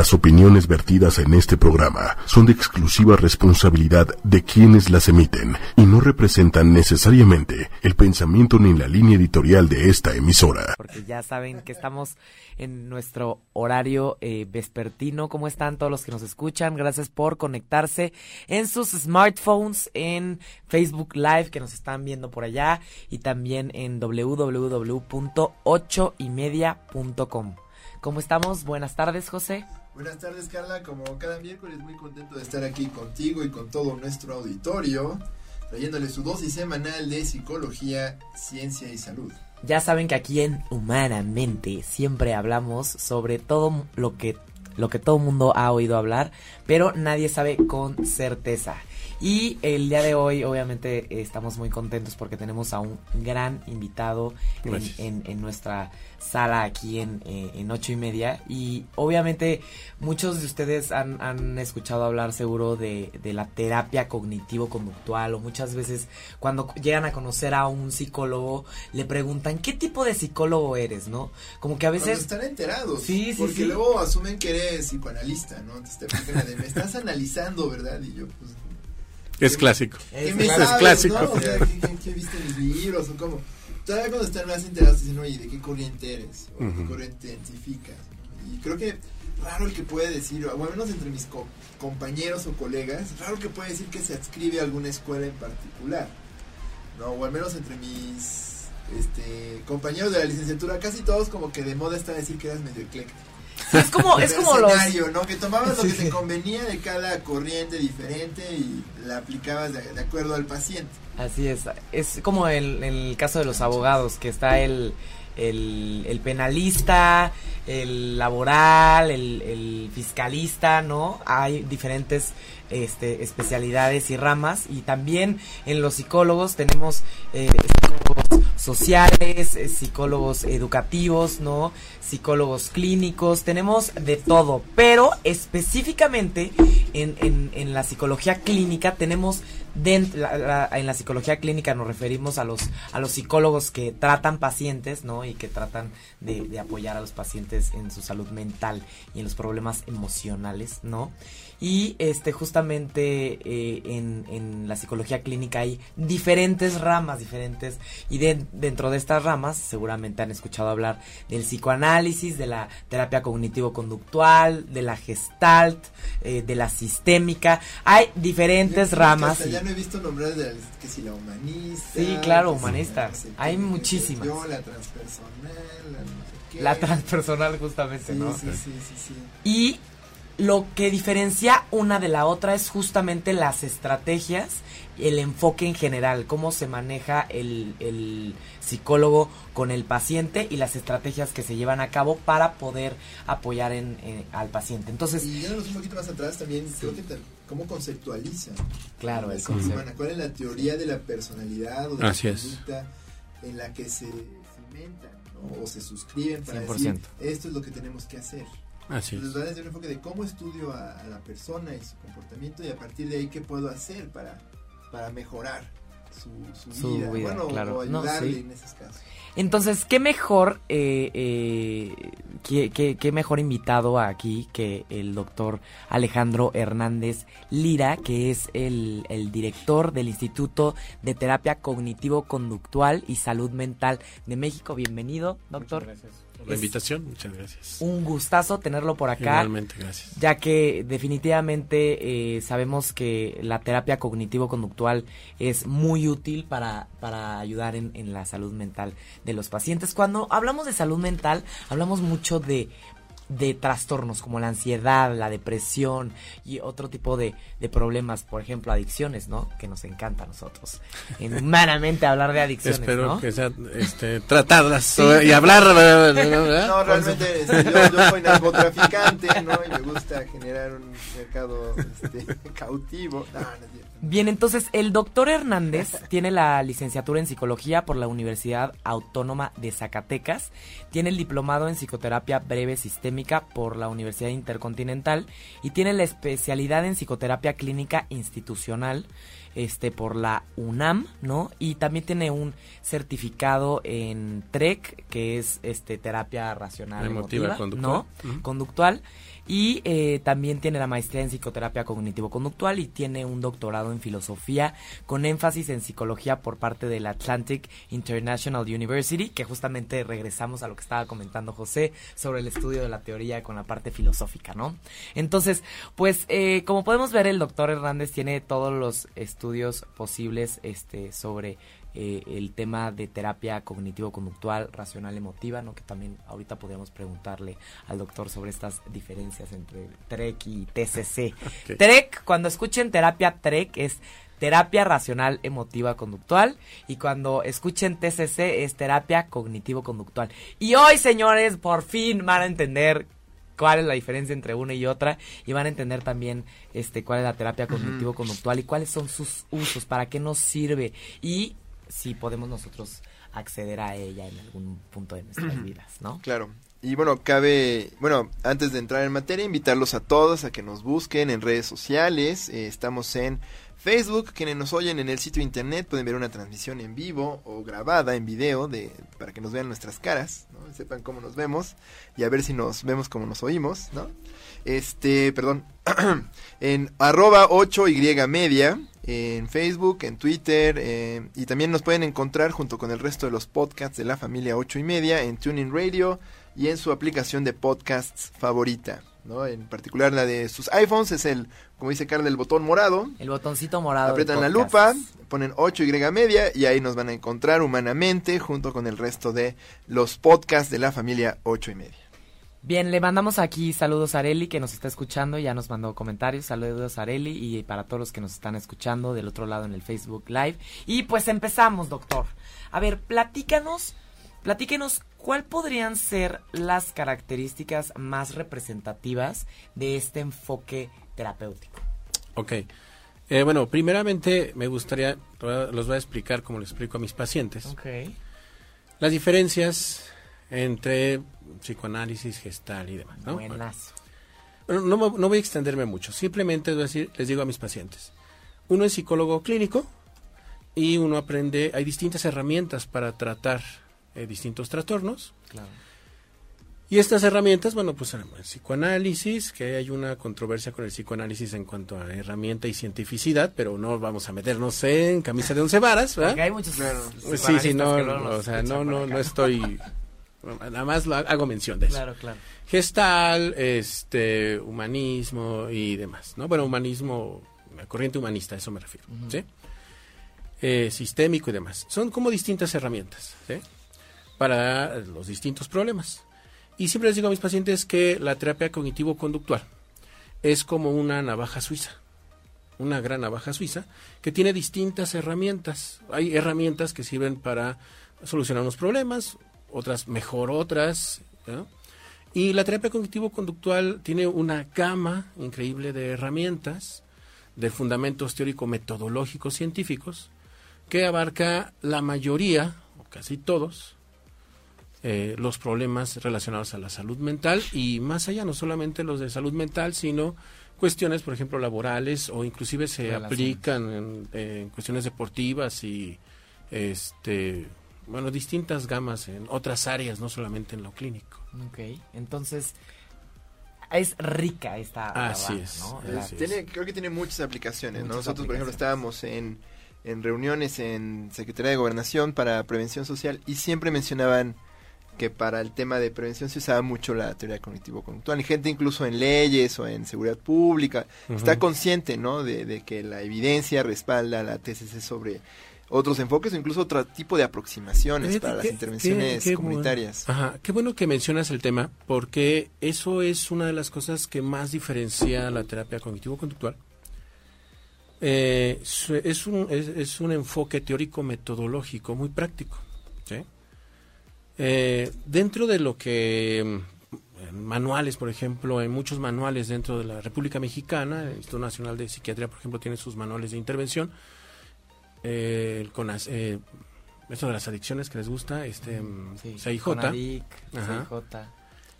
Las opiniones vertidas en este programa son de exclusiva responsabilidad de quienes las emiten y no representan necesariamente el pensamiento ni la línea editorial de esta emisora. Porque ya saben que estamos en nuestro horario eh, vespertino. ¿Cómo están todos los que nos escuchan? Gracias por conectarse en sus smartphones, en Facebook Live que nos están viendo por allá y también en www.ochoymedia.com. ¿Cómo estamos? Buenas tardes, José. Buenas tardes, Carla. Como cada miércoles, muy contento de estar aquí contigo y con todo nuestro auditorio, trayéndole su dosis semanal de psicología, ciencia y salud. Ya saben que aquí en Humanamente siempre hablamos sobre todo lo que lo que todo mundo ha oído hablar, pero nadie sabe con certeza. Y el día de hoy, obviamente, estamos muy contentos porque tenemos a un gran invitado en, en, nuestra sala aquí en, eh, en ocho y media. Y obviamente, muchos de ustedes han, han escuchado hablar seguro de, de la terapia cognitivo-conductual. O muchas veces, cuando llegan a conocer a un psicólogo, le preguntan: ¿Qué tipo de psicólogo eres? ¿No? Como que a veces. están enterados. Sí, sí, Porque luego asumen que eres psicoanalista, ¿no? Entonces te me estás analizando, ¿verdad? Y yo, pues es clásico. Es, clásico. ¿no? O sea, ¿qué, viste en libros o cómo? Todavía cuando están más enterados dicen, oye, ¿de qué corriente eres? ¿O qué corriente identificas? Y creo que raro el que puede decir, o al menos entre mis compañeros o colegas, raro que puede decir que se adscribe a alguna escuela en particular. ¿no? O al menos entre mis este, compañeros de la licenciatura, casi todos como que de moda está decir que eras medio ecléctico es como, es como los... ¿no? Que tomabas lo que te convenía de cada corriente diferente y la aplicabas de, acuerdo al paciente. Así es, es como el, el caso de los abogados, que está el, el, el penalista, el laboral, el, el, fiscalista, ¿no? Hay diferentes este, especialidades y ramas y también en los psicólogos tenemos eh, sociales, eh, psicólogos educativos, ¿no? Psicólogos clínicos, tenemos de todo, pero específicamente en, en, la psicología clínica tenemos en la psicología clínica nos referimos a los a los psicólogos que tratan pacientes no y que tratan de apoyar a los pacientes en su salud mental y en los problemas emocionales no y este justamente eh, en, en, la psicología clínica hay diferentes ramas, diferentes, y dentro de estas ramas seguramente han escuchado hablar del psicoanálisis, de la terapia cognitivo-conductual, de la gestalt, eh, de la sistémica. Hay diferentes ramas. ya no he visto nombrar de que si la humanista. Sí, claro, humanista. hay muchísimas. la transpersonal, la, transpersonal justamente, ¿no? Sí, sí, sí, sí. Y lo que diferencia una de la otra es justamente las estrategias, el enfoque en general, cómo se maneja el, psicólogo con el paciente y las estrategias que se llevan a cabo para poder apoyar en, al paciente. Entonces, y yéndonos un poquito más atrás también, creo que cómo conceptualiza. Claro, el concepto. ¿Cuál es la teoría de la personalidad o de la conducta en la que se cimentan o se suscriben para decir esto es lo que tenemos que hacer? Así Entonces, va desde un enfoque de cómo estudio a, la persona y su comportamiento y a partir de ahí qué puedo hacer para, para mejorar su, su, vida, bueno, o ayudarle en esos casos. Entonces, ¿qué mejor, eh, eh, qué, qué, mejor invitado aquí que el doctor Alejandro Hernández Lira, que es el, el director del Instituto de Terapia Cognitivo-Conductual y Salud Mental de México? Bienvenido, doctor. Muchas gracias la invitación. Muchas gracias. Un gustazo tenerlo por acá. Realmente, gracias. Ya que definitivamente eh, sabemos que la terapia cognitivo-conductual es muy útil para, para ayudar en, en la salud mental de los pacientes. Cuando hablamos de salud mental, hablamos mucho de de trastornos como la ansiedad, la depresión y otro tipo de, de problemas, por ejemplo, adicciones, ¿no? Que nos encanta a nosotros. Humanamente hablar de adicciones, Espero que sea este, tratadas y hablar. No, realmente este, yo, yo, soy narcotraficante, ¿no? Y me gusta generar un mercado este, cautivo. No, no Bien, entonces el doctor Hernández tiene la licenciatura en psicología por la Universidad Autónoma de Zacatecas, tiene el diplomado en psicoterapia breve sistémica por la Universidad Intercontinental y tiene la especialidad en psicoterapia clínica institucional este por la UNAM, ¿no? Y también tiene un certificado en TREC, que es este terapia racional emotiva, conductual. ¿no? Conductual Y eh, también tiene la maestría en psicoterapia cognitivo-conductual y tiene un doctorado en filosofía con énfasis en psicología por parte del Atlantic International University, que justamente regresamos a lo que estaba comentando José sobre el estudio de la teoría con la parte filosófica, ¿no? Entonces, pues eh, como podemos ver, el doctor Hernández tiene todos los estudios posibles este, sobre eh, el tema de terapia cognitivo-conductual, racional, emotiva, ¿no? Que también ahorita podríamos preguntarle al doctor sobre estas diferencias entre TREC y TCC. TREC, cuando escuchen terapia TREC es terapia racional emotiva conductual y cuando escuchen TCC es terapia cognitivo conductual. Y hoy, señores, por fin van a entender cuál es la diferencia entre una y otra y van a entender también este cuál es la terapia cognitivo conductual y cuáles son sus usos, para qué nos sirve y si podemos nosotros acceder a ella en algún punto de nuestras vidas, ¿no? Claro. Y bueno, cabe, bueno, antes de entrar en materia, invitarlos a todos a que nos busquen en redes sociales. Eh, estamos en Facebook, quienes nos oyen en el sitio internet pueden ver una transmisión en vivo o grabada en video de, para que nos vean nuestras caras, ¿no? sepan cómo nos vemos y a ver si nos vemos como nos oímos, ¿no? Este, perdón, en arroba 8y media, en Facebook, en Twitter, eh, y también nos pueden encontrar junto con el resto de los podcasts de la familia 8 y media en Tuning Radio y en su aplicación de podcasts favorita. ¿no? En particular la de sus iPhones es el, como dice Carla, el botón morado. El botoncito morado. Aprietan la lupa, ponen 8Y media y ahí nos van a encontrar humanamente junto con el resto de los podcasts de la familia 8 y media. Bien, le mandamos aquí saludos a Areli que nos está escuchando, ya nos mandó comentarios, saludos a Areli y para todos los que nos están escuchando del otro lado en el Facebook Live. Y pues empezamos, doctor. A ver, platícanos, platíquenos cuál podrían ser las características más representativas de este enfoque terapéutico. Ok. Eh, bueno, primeramente me gustaría, los voy a explicar como les explico a mis pacientes. Ok. Las diferencias entre psicoanálisis, gestal y demás. ¿no? Buenas. Bueno, no, no voy a extenderme mucho, simplemente decir, les digo a mis pacientes, uno es psicólogo clínico y uno aprende, hay distintas herramientas para tratar eh, distintos trastornos. Claro. Y estas herramientas, bueno, pues el psicoanálisis, que hay una controversia con el psicoanálisis en cuanto a herramienta y cientificidad, pero no vamos a meternos en camisa de once varas, ¿verdad? Porque hay muchos Sí, sí, no, o sea, no, no, no estoy, nada más lo hago mención de eso. Claro, claro. Gestal, este, humanismo y demás, ¿no? Bueno, humanismo, la corriente humanista, a eso me refiero, ¿sí? Eh, sistémico y demás. Son como distintas herramientas, ¿sí? Para los distintos problemas. Y siempre les digo a mis pacientes que la terapia cognitivo-conductual es como una navaja suiza, una gran navaja suiza, que tiene distintas herramientas. Hay herramientas que sirven para solucionar unos problemas, otras mejor otras. ¿no? Y la terapia cognitivo-conductual tiene una gama increíble de herramientas, de fundamentos teórico-metodológicos científicos, que abarca la mayoría, o casi todos, eh, los problemas relacionados a la salud mental y más allá, no solamente los de salud mental, sino cuestiones, por ejemplo, laborales o inclusive se Relaciones. aplican en, en cuestiones deportivas y este bueno distintas gamas en otras áreas, no solamente en lo clínico. Ok, entonces es rica esta Así es, ¿no? así La- es. Tiene, creo que tiene muchas aplicaciones. Nosotros, por ejemplo, estábamos en, en reuniones en Secretaría de Gobernación para Prevención Social y siempre mencionaban que para el tema de prevención se usaba mucho la teoría cognitivo-conductual. Y gente incluso en leyes o en seguridad pública está consciente ¿no? de, de que la evidencia respalda la TCC sobre otros enfoques o incluso otro tipo de aproximaciones para las intervenciones qué- qué bueno. comunitarias. Ajá, qué bueno que mencionas el tema, porque eso es una de las cosas que más diferencia la terapia cognitivo-conductual. Eh, es, un, es, es un enfoque teórico-metodológico muy práctico. ¿sí? Eh, dentro de lo que mm, manuales, por ejemplo, hay muchos manuales dentro de la República Mexicana, el Instituto Nacional de Psiquiatría, por ejemplo, tiene sus manuales de intervención. Eh, el CONAS- eh, esto de las adicciones que les gusta, este mm, Sí, CIJ, Conadic, Ajá. CIJ.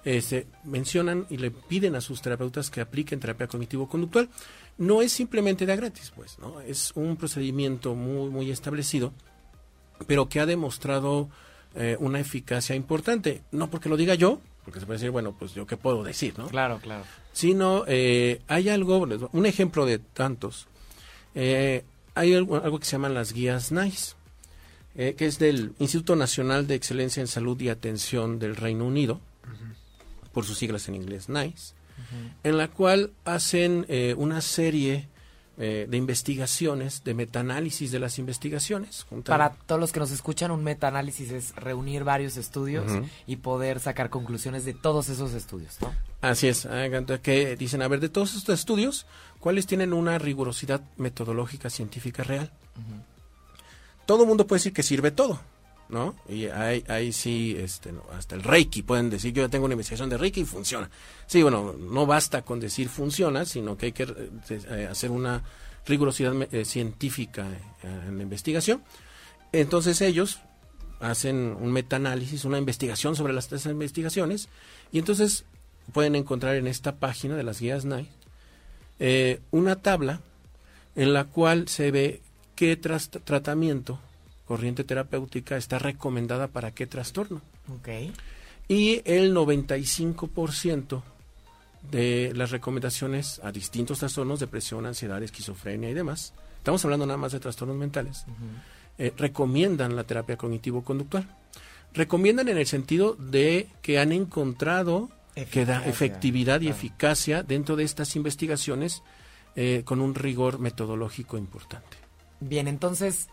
este, mencionan y le piden a sus terapeutas que apliquen terapia cognitivo-conductual. No es simplemente de gratis, pues, ¿no? Es un procedimiento muy, muy establecido, pero que ha demostrado eh, una eficacia importante. No porque lo diga yo, porque se puede decir, bueno, pues yo qué puedo decir, ¿no? Claro, claro. Sino, eh, hay algo, un ejemplo de tantos, eh, hay algo, algo que se llaman las guías NICE, eh, que es del Instituto Nacional de Excelencia en Salud y Atención del Reino Unido, por sus siglas en inglés NICE, en la cual hacen eh, una serie eh, de investigaciones, de metaanálisis de las investigaciones. juntan- Para todos los que nos escuchan, un metaanálisis es reunir varios estudios y poder sacar conclusiones de todos edos estudios, ¿no? Así es, hagan que dicen, a ver, de todos estos estudios, ¿cuáles tienen una rigurosidad metodológica científica real? Todo el mundo puede decir que sirve todo, ¿no? Y ahí, ahí sí, este, no, hasta el Reiki pueden decir, yo ya tengo una investigación de Reiki y funciona. Sí, bueno, no basta con decir funciona, sino que hay que eh, hacer una rigurosidad eh, científica eh, en la investigación. Entonces ellos hacen un metaanálisis, una investigación sobre las esas investigaciones, y entonces pueden encontrar en esta página de las guías NICE eh, una tabla en la cual se ve qué tras- tratamiento, corriente terapéutica, está recomendada para qué trastorno. Ok. Y el 95% de las recomendaciones a distintos trastornos, depresión, ansiedad, esquizofrenia y demás, estamos hablando nada más de trastornos mentales, eh, recomiendan la terapia cognitivo-conductual. Recomiendan en el sentido de que han encontrado que da Eficacia, efectividad y claro. eficacia dentro de estas investigaciones eh, con un rigor metodológico importante. Bien, entonces,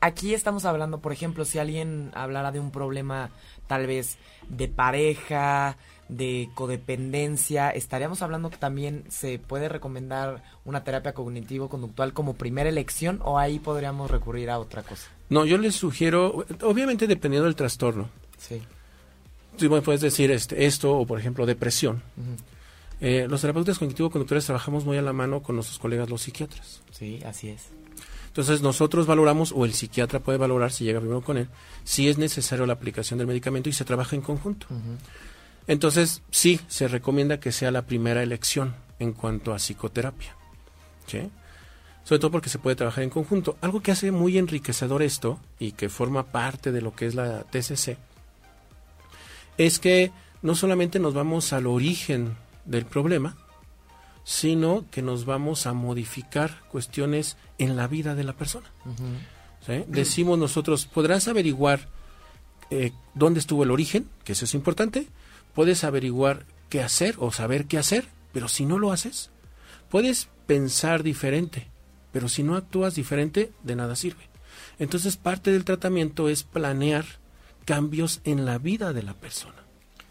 aquí estamos hablando, por ejemplo, si alguien hablara de un problema tal vez de pareja, de codependencia, estaríamos hablando que también se puede recomendar una terapia cognitivo-conductual como primera elección o ahí podríamos recurrir a otra cosa. No, yo les sugiero, obviamente dependiendo del trastorno, Sí. Me puedes decir este, esto o por ejemplo depresión, eh, los terapeutas cognitivo-conductuales trabajamos muy a la mano con nuestros colegas los psiquiatras. Sí, así es. Entonces nosotros valoramos, o el psiquiatra puede valorar si llega primero con él, si es necesario la aplicación del medicamento y se trabaja en conjunto. Entonces sí, se recomienda que sea la primera elección en cuanto a psicoterapia. ¿sí? Sobre todo porque se puede trabajar en conjunto. Algo que hace muy enriquecedor esto y que forma parte de lo que es la TCC es que no solamente nos vamos al origen del problema, sino que nos vamos a modificar cuestiones en la vida de la persona. Decimos nosotros, podrás averiguar eh, dónde estuvo el origen, que eso es importante, puedes averiguar qué hacer o saber qué hacer, pero si no lo haces, puedes pensar diferente, pero si no actúas diferente, de nada sirve. Entonces parte del tratamiento es planear cambios en la vida de la persona,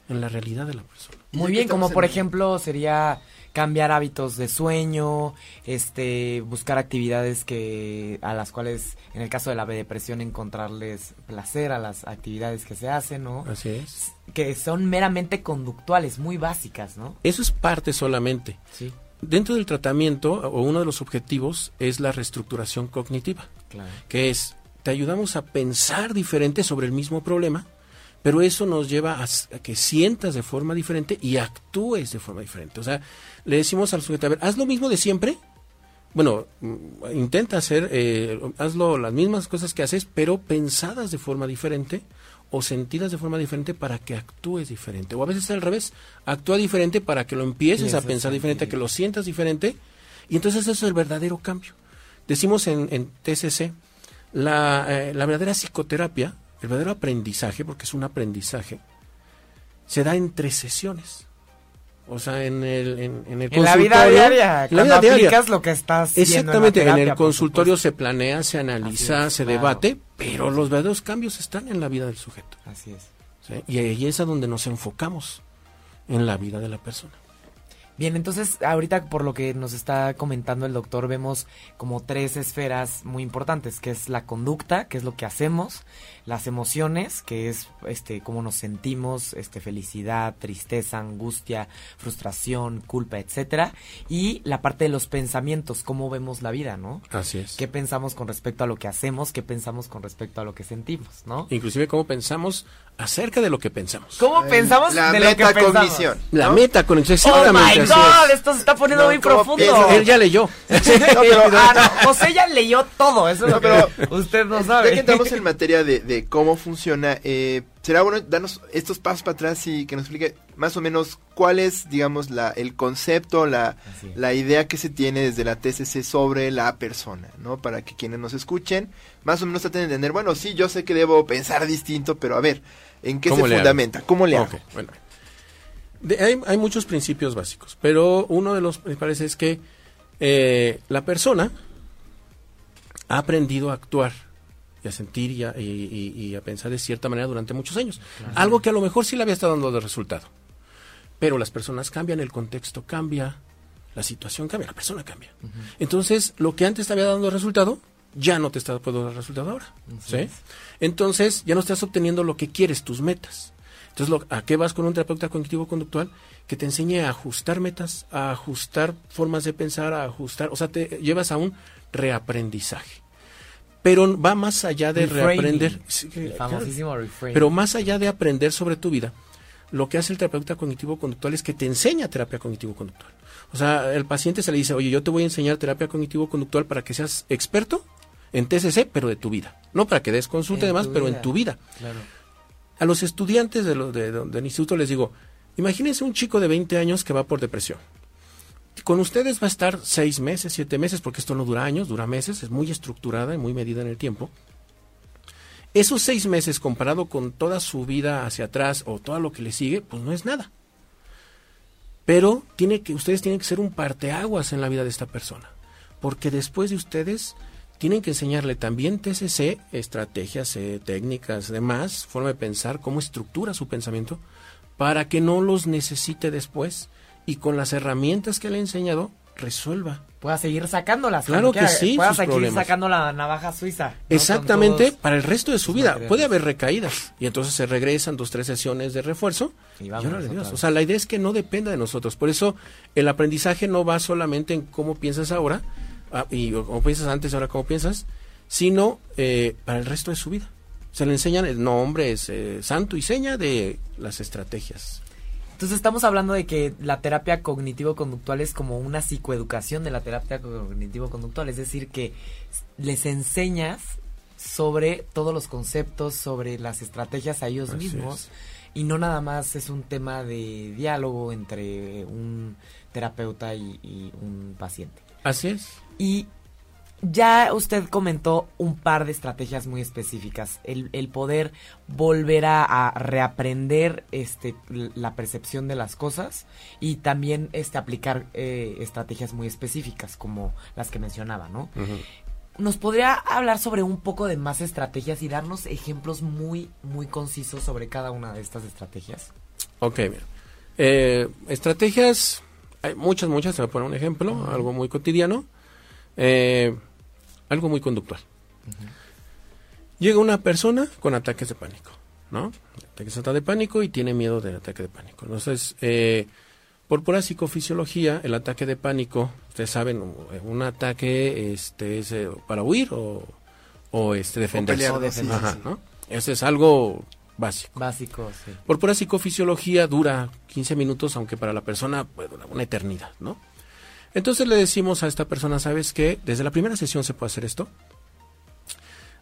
en la realidad de la persona. Muy bien, como por ejemplo sería cambiar hábitos de sueño, este, buscar actividades que a las cuales, en el caso de la depresión, encontrarles placer a las actividades que se hacen, ¿no? Así es. Que son meramente conductuales, muy básicas, ¿no? Eso es parte solamente. Sí, Dentro del tratamiento, o uno de los objetivos, es la reestructuración cognitiva. claro. que es te ayudamos a pensar diferente sobre el mismo problema, pero eso nos lleva a, a que sientas de forma diferente y actúes de forma diferente. O sea, le decimos al sujeto, a ver, haz lo mismo de siempre. Bueno, mm, intenta hacer, eh, hazlo las mismas cosas que haces, pero pensadas de forma diferente o sentidas de forma diferente para que actúes diferente. O a veces al revés, actúa diferente para que lo empieces a pensar diferente, sentir. que lo sientas diferente, y entonces eso es el verdadero cambio. Decimos en, en TCC, la, eh, la verdadera psicoterapia, el verdadero aprendizaje, porque es un aprendizaje, se da en tres sesiones. O sea, en el, en, en el En la vida diaria, en la vida diaria. aplicas lo que estás en Exactamente, en, el consultorio se planea, se analiza, es, se claro. debate, pero los verdaderos cambios están en la vida del sujeto. Así es. ¿sí? Y ahí es a donde nos enfocamos, en la vida de la persona. Bien, entonces ahorita por lo que nos está comentando el doctor vemos como tres esferas muy importantes, que es la conducta, que es lo que hacemos, las emociones, que es este cómo nos sentimos, este felicidad, tristeza, angustia, frustración, culpa, etcétera, y la parte de los pensamientos, cómo vemos la vida, ¿no? Así es. ¿Qué pensamos con respecto a lo que hacemos? ¿Qué pensamos con respecto a lo que sentimos, no? Inclusive cómo pensamos acerca de lo que pensamos. ¿Cómo Eh, pensamos la de lo que pensamos? metacognición. La ¿no? meta con Oh my God, esto se está poniendo No, muy ¿cómo profundo. piensas? Él ya leyó. No, pero- ah, no, José ya leyó todo, eso es No, lo que pero- usted no Ya sabe. que entramos en materia de, de cómo funciona, eh, será bueno darnos estos pasos para atrás y que nos explique más o menos cuál es, digamos, la, el concepto, la, idea que se tiene desde la TCC sobre la persona, ¿no? Para que quienes nos escuchen, más o menos traten de entender, bueno, sí, yo sé que debo pensar distinto, pero a ver, ¿en qué se ¿Cómo le hago? fundamenta? ¿Cómo le hago? Ok, bueno. De- hay, hay muchos principios básicos, pero uno de los principales es que eh, la persona ha aprendido a actuar y a sentir y a, y- y- y a pensar de cierta manera durante muchos años. Algo que a lo mejor sí le había estado dando de resultado. Pero las personas cambian, el contexto cambia, la situación cambia, la persona cambia. Entonces, lo que antes te había dado resultado, ya no te está puedo dar resultado ahora. ¿sí? Entonces, ya no estás obteniendo lo que quieres, tus metas. Entonces, lo- ¿a qué vas con un terapeuta cognitivo-conductual? Que te enseñe a ajustar metas, a ajustar formas de pensar, a ajustar, o sea, te llevas a un reaprendizaje. Pero va más allá de Reframing. reaprender. El famosísimo. Pero más allá de aprender sobre tu vida, lo que hace el terapeuta cognitivo-conductual es que te enseña terapia cognitivo-conductual. O sea, el paciente se le dice, oye, yo te voy a enseñar terapia cognitivo-conductual para que seas experto en TCC, pero de tu vida. No para que des consulta y demás, pero en tu vida. Claro. A los estudiantes de lo- de- de- del instituto les digo, imagínense un chico de 20 años que va por depresión. Con ustedes va a estar seis meses, siete meses, porque esto no dura años, dura meses, es muy estructurada y muy medida en el tiempo. Esos seis meses comparado con toda su vida hacia atrás o todo lo que le sigue, pues no es nada. Pero tiene que, ustedes tienen que ser un parteaguas en la vida de esta persona. Porque después de ustedes tienen que enseñarle también TCC, estrategias, eh, técnicas, demás, forma de pensar, cómo estructura su pensamiento, para que no los necesite después y con las herramientas que le he enseñado, resuelva. Pueda seguir sacándolas. Claro que quiera, sí, Pueda seguir problemas. sacando la navaja suiza. ¿no? Exactamente, para el resto de su vida. materiales. Puede haber recaídas y entonces se regresan dos, tres sesiones de refuerzo. Y Y, vámonos órale, Dios. O sea, la idea es que no dependa de nosotros. Por eso el aprendizaje no va solamente en cómo piensas ahora ah, y cómo piensas antes, ahora cómo piensas, sino eh, para el resto de su vida. Se le enseñan el nombre, es eh, santo y seña de las estrategias. Entonces estamos hablando de que la terapia cognitivo-conductual es como una psicoeducación de la terapia cognitivo-conductual, es decir, que les enseñas sobre todos los conceptos, sobre las estrategias a ellos Así mismos es. y no nada más es un tema de diálogo entre un terapeuta y, y un paciente. Así es. Y ya usted comentó un par de estrategias muy específicas. El, el poder volver a, a reaprender este, la percepción de las cosas y también este, aplicar eh, estrategias muy específicas como las que mencionaba, ¿no? ¿Nos podría hablar sobre un poco de más estrategias y darnos ejemplos muy, muy concisos sobre cada una de estas estrategias? Ok, mira. Eh, estrategias, hay muchas, muchas. Voy a poner un ejemplo, algo muy cotidiano, eh, algo muy conductual. Llega una persona con ataques de pánico, ¿no? Ataques de pánico y tiene miedo del ataque de pánico. Entonces, eh, por pura psicofisiología, el ataque de pánico, ustedes saben, un- un ataque este, es eh, para huir o, o este, defenderse. pelear, O defenderse. Ajá, ¿no? Eso es algo básico. Básico, sí. Por pura psicofisiología dura 15 minutos, aunque para la persona puede durar una eternidad, ¿no? Entonces le decimos a esta persona, ¿sabes qué? Desde la primera sesión se puede hacer esto.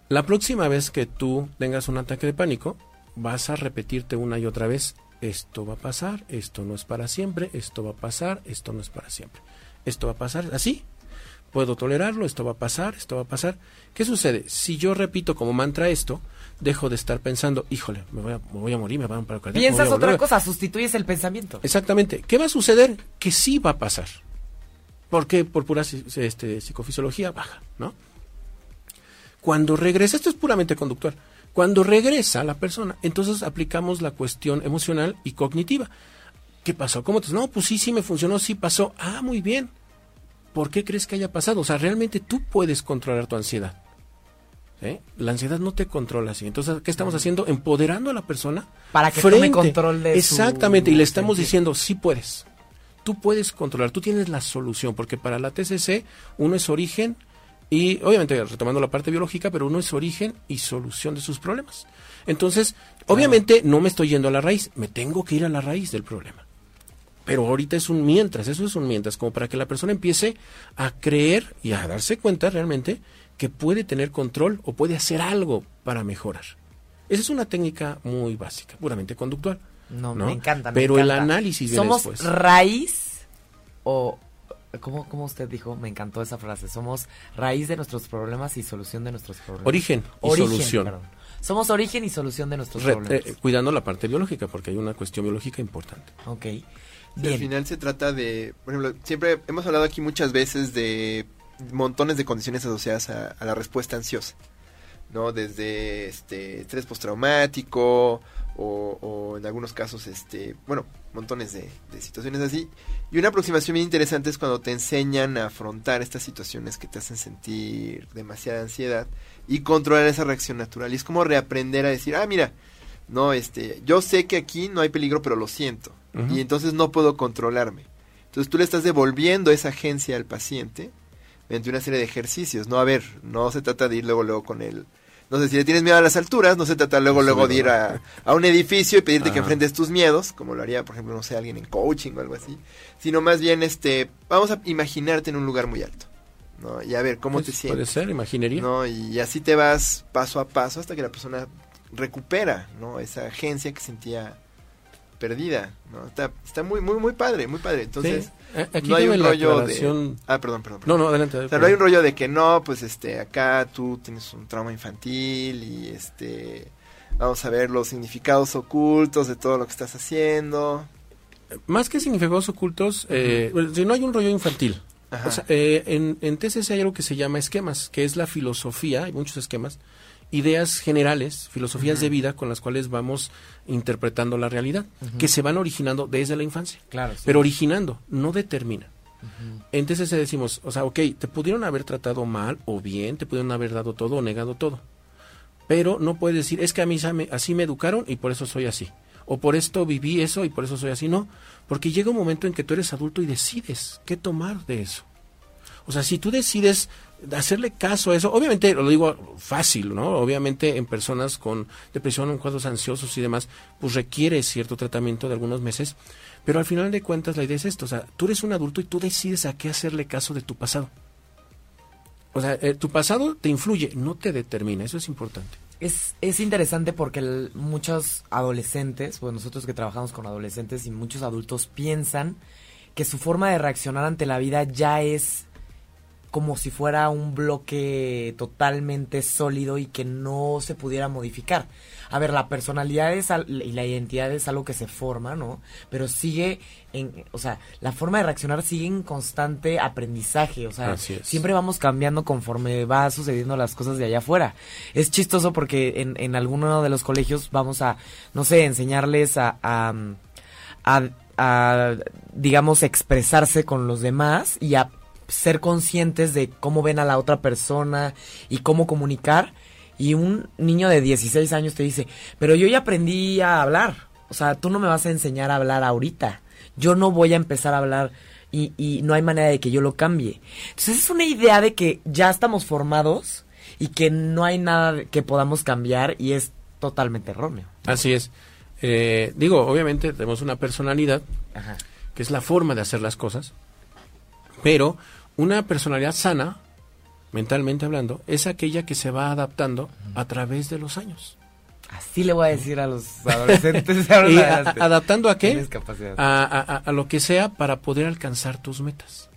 La próxima vez que tú tengas un ataque de pánico, vas a repetirte una y otra vez, esto va a pasar, esto no es para siempre, esto va a pasar, esto no es para siempre. Esto va a pasar así. Puedo tolerarlo, esto va a pasar, esto va a pasar. ¿Qué sucede? Si yo repito como mantra esto, dejo de estar pensando, híjole, me voy a, me voy a morir, me van a parar Piensas otra morir". cosa, sustituyes el pensamiento. Exactamente. ¿Qué va a suceder? Que sí va a pasar. Porque por pura este, psicofisiología baja, ¿no? Cuando regresa, esto es puramente conductual, cuando regresa la persona, entonces aplicamos la cuestión emocional y cognitiva. ¿Qué pasó? ¿Cómo te... No, pues sí, sí me funcionó, sí pasó. Ah, muy bien. ¿Por qué crees que haya pasado? O sea, realmente tú puedes controlar tu ansiedad. La ansiedad no te controla así. Entonces, ¿qué estamos haciendo? Empoderando a la persona. Para que tome control de su Exactamente, y le estamos diciendo, sí puedes. Tú puedes controlar, tú tienes la solución, porque para la TCC uno es origen y, obviamente, retomando la parte biológica, pero uno es origen y solución de sus problemas. Entonces, obviamente, no me estoy yendo a la raíz, me tengo que ir a la raíz del problema. pero ahorita es un mientras, eso es un mientras, como para que la persona empiece a creer y a darse cuenta realmente que puede tener control o puede hacer algo para mejorar. Esa es una técnica muy básica, puramente conductual. No, ¿no? me encanta. me Pero el encanta. análisis viene Somos después. raíz o. ¿cómo, ¿Cómo usted dijo? Me encantó esa frase. Somos raíz de nuestros problemas y solución de nuestros problemas. Origen y Origen, solución. perdón. Somos origen y solución de nuestros Re- problemas. eh, cuidando la parte biológica, porque hay una cuestión biológica importante. ok. Sí, al final se trata de, por ejemplo, siempre hemos hablado aquí muchas veces de montones de condiciones asociadas a, a la respuesta ansiosa, ¿no? Desde este estrés postraumático o, o en algunos casos, este, bueno, montones de, de situaciones así. Y una aproximación bien interesante es cuando te enseñan a afrontar estas situaciones que te hacen sentir demasiada ansiedad y controlar esa reacción natural. Y es como reaprender a decir, ah, mira, no, este, yo sé que aquí no hay peligro, pero lo siento. Y entonces no puedo controlarme. Entonces tú le estás devolviendo esa agencia al paciente mediante una serie de ejercicios. No, a ver, no se trata de ir luego, luego con él. No sé, si le tienes miedo a las alturas, no se trata luego, luego de ir a, a un edificio y pedirte que enfrentes tus miedos, como lo haría, por ejemplo, no sé, alguien en coaching o algo así. Sino más bien, este, vamos a imaginarte en un lugar muy alto. ¿no? Y a ver, ¿cómo Pues, te Puede sientes? ser, imaginería. ¿no? Y así te vas paso a paso hasta que la persona recupera, ¿no? Esa agencia que sentía perdida, ¿no? Está, está muy, muy, muy padre, muy padre. Entonces, Sí. Aquí no hay un rollo de... Ah, perdón, perdón. No, perdón. no, adelante. O sea, no hay un rollo de que no, pues este, acá tú tienes un trauma infantil y este, vamos a ver los significados ocultos de todo lo que estás haciendo. Más que significados ocultos, eh, si no hay un rollo infantil. Ajá. O sea, eh, en, en TCC hay algo que se llama esquemas, que es la filosofía, hay muchos esquemas, ideas generales, filosofías de vida con las cuales vamos interpretando la realidad, que se van originando desde la infancia. Claro. sí. Pero originando, no determinan. En TCC decimos, o sea, ok, te pudieron haber tratado mal o bien, te pudieron haber dado todo o negado todo. Pero no puedes decir, es que a mí así me educaron y por eso soy así. O por esto viví eso y por eso soy así. No, porque llega un momento en que tú eres adulto y decides qué tomar de eso. O sea, si tú decides hacerle caso a eso, obviamente lo digo fácil, ¿no? Obviamente en personas con depresión, en cuadros ansiosos y demás, pues requiere cierto tratamiento de algunos meses, pero al final de cuentas la idea es esto, o sea, tú eres un adulto y tú decides a qué hacerle caso de tu pasado. O sea, eh, tu pasado te influye, no te determina, eso es importante. Es, es interesante porque muchos adolescentes, pues nosotros que trabajamos con adolescentes y muchos adultos piensan que su forma de reaccionar ante la vida ya es como si fuera un bloque totalmente sólido y que no se pudiera modificar. A ver, la personalidad es al- y la identidad es algo que se forma, ¿no? Pero sigue en, o sea, la forma de reaccionar sigue en constante aprendizaje, o sea, siempre vamos cambiando conforme va sucediendo las cosas de allá afuera. Es chistoso porque en, en alguno de los colegios vamos a, no sé, enseñarles a, a, a- a, digamos, expresarse con los demás y a ser conscientes de cómo ven a la otra persona y cómo comunicar. Y un niño de 16 años te dice, pero yo ya aprendí a hablar. O sea, tú no me vas a enseñar a hablar ahorita. Yo no voy a empezar a hablar y, y no hay manera de que yo lo cambie. Entonces es una idea de que ya estamos formados y que no hay nada que podamos cambiar y es totalmente erróneo. Así es. Eh, digo, obviamente tenemos una personalidad, Ajá. que es la forma de hacer las cosas, pero una personalidad sana, mentalmente hablando, es aquella que se va adaptando a través de los años. Así le voy a decir a los adolescentes. de ahora en ¿Y a- adelante. a- adaptando a qué? A, a- a- a lo que sea para poder alcanzar tus metas.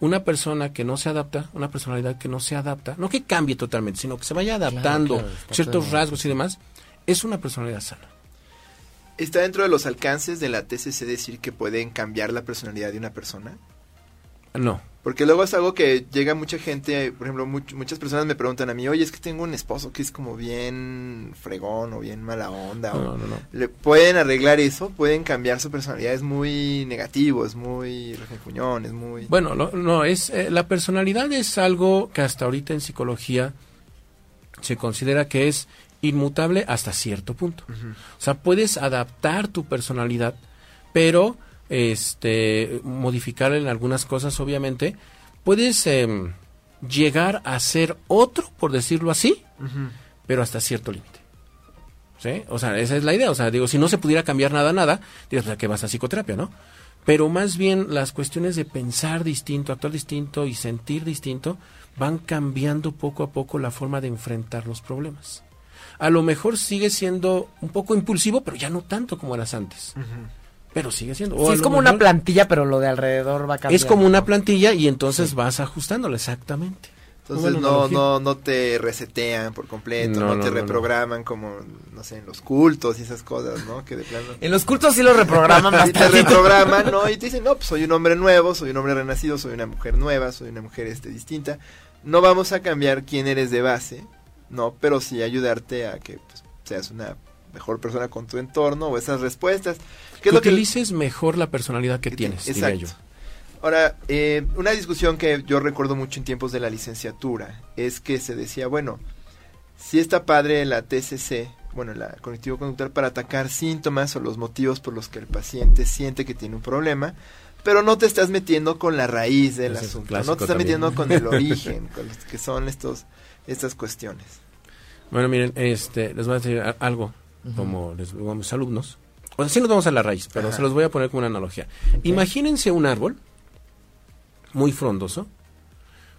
Una persona que no se adapta, una personalidad que no se adapta, no que cambie totalmente, sino que se vaya adaptando claro, ciertos rasgos y demás, es una personalidad sana. ¿Está dentro de los alcances de la TCC decir que pueden cambiar la personalidad de una persona? No. Porque luego es algo que llega mucha gente, por ejemplo, much- muchas personas me preguntan a mí, oye, es que tengo un esposo que es como bien fregón o bien mala onda. o- No, no, no. ¿Le pueden arreglar eso? ¿Pueden cambiar su personalidad? Es muy negativo, es muy refunfuñón, es muy... Bueno, lo- no, es eh, la personalidad es algo que hasta ahorita en psicología se considera que es inmutable hasta cierto punto. O sea, puedes adaptar tu personalidad, pero este modificar en algunas cosas, obviamente. Puedes em, llegar a ser otro, por decirlo así, pero hasta cierto límite. ¿Sí? O sea, esa es la idea. O sea, digo, si no se pudiera cambiar nada, nada, dirías, pues, ¿a qué vas a psicoterapia, no? pero más bien las cuestiones de pensar distinto, actuar distinto y sentir distinto van cambiando poco a poco la forma de enfrentar los problemas. A lo mejor sigue siendo un poco impulsivo, pero ya no tanto como eras antes. Pero sigue siendo. o Sí, es como una plantilla, pero lo de alrededor va cambiando. Es como una plantilla y entonces vas ajustándola exactamente. Entonces no, no, no te resetean por completo, No, no, no, te no, no. reprograman como, no sé, en los cultos y esas cosas, ¿no? Que de plano... En los cultos sí lo reprograman Y te bastante. reprograman, ¿no? Y te dicen, no, pues soy un hombre nuevo, soy un hombre renacido, soy una mujer nueva, soy una mujer este, distinta. No vamos a cambiar quién eres de base, ¿no? Pero sí ayudarte a que pues, seas una mejor persona con tu entorno o esas respuestas. ¿Qué Que es lo que utilices mejor la personalidad que que tienes, tiene- diría yo. exacto. Ahora, eh, una discusión que yo recuerdo mucho en tiempos de la licenciatura es que se decía, bueno, si está padre la TCC, bueno, la cognitivo-conductual para atacar síntomas o los motivos por los que el paciente siente que tiene un problema, pero no te estás metiendo con la raíz del Ese asunto, no te estás también. metiendo con el origen, con los que son estos estas cuestiones. Bueno, miren, este, les voy a decir algo, como les digo a mis alumnos. O sea, sí nos vamos a la raíz, pero Ajá. se los voy a poner como una analogía. Imagínense un árbol muy frondoso,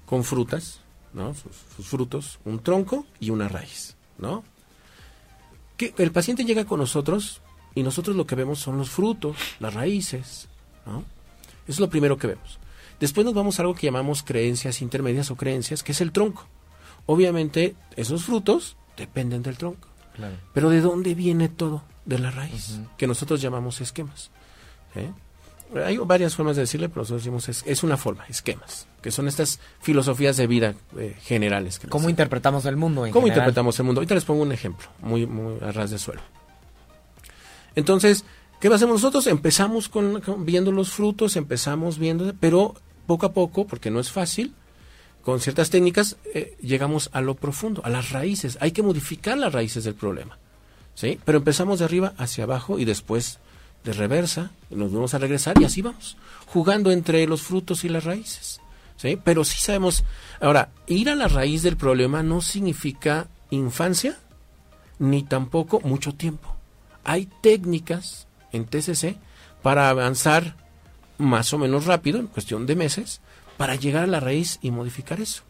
con frutas, ¿no? Sus, sus frutos, un tronco y una raíz, ¿no? Que el paciente llega con nosotros y nosotros lo que vemos son los frutos, las raíces, ¿no? Eso es lo primero que vemos. Después nos vamos a algo que llamamos creencias intermedias o creencias, que es el tronco. Obviamente, esos frutos dependen del tronco. Claro. Pero ¿de dónde viene todo? De la raíz, que nosotros llamamos esquemas. ¿eh? Hay varias formas de decirle, pero nosotros decimos es, es una forma, esquemas, que son estas filosofías de vida eh, generales. que ¿Cómo interpretamos el mundo? en ¿Cómo general? interpretamos el mundo? Ahorita les pongo un ejemplo, muy, muy a ras de suelo. Entonces, ¿qué hacemos nosotros? Empezamos con, con- viendo los frutos, empezamos viendo, pero poco a poco, porque no es fácil, con ciertas técnicas eh, llegamos a lo profundo, a las raíces. Hay que modificar las raíces del problema. ¿Sí? Pero empezamos de arriba hacia abajo y después de reversa, nos vamos a regresar y así vamos, jugando entre los frutos y las raíces. ¿sí? Pero sí sabemos, ahora, ir a la raíz del problema no significa infancia, ni tampoco mucho tiempo. Hay técnicas en TCC para avanzar más o menos rápido, en cuestión de meses, para llegar a la raíz y modificar eso.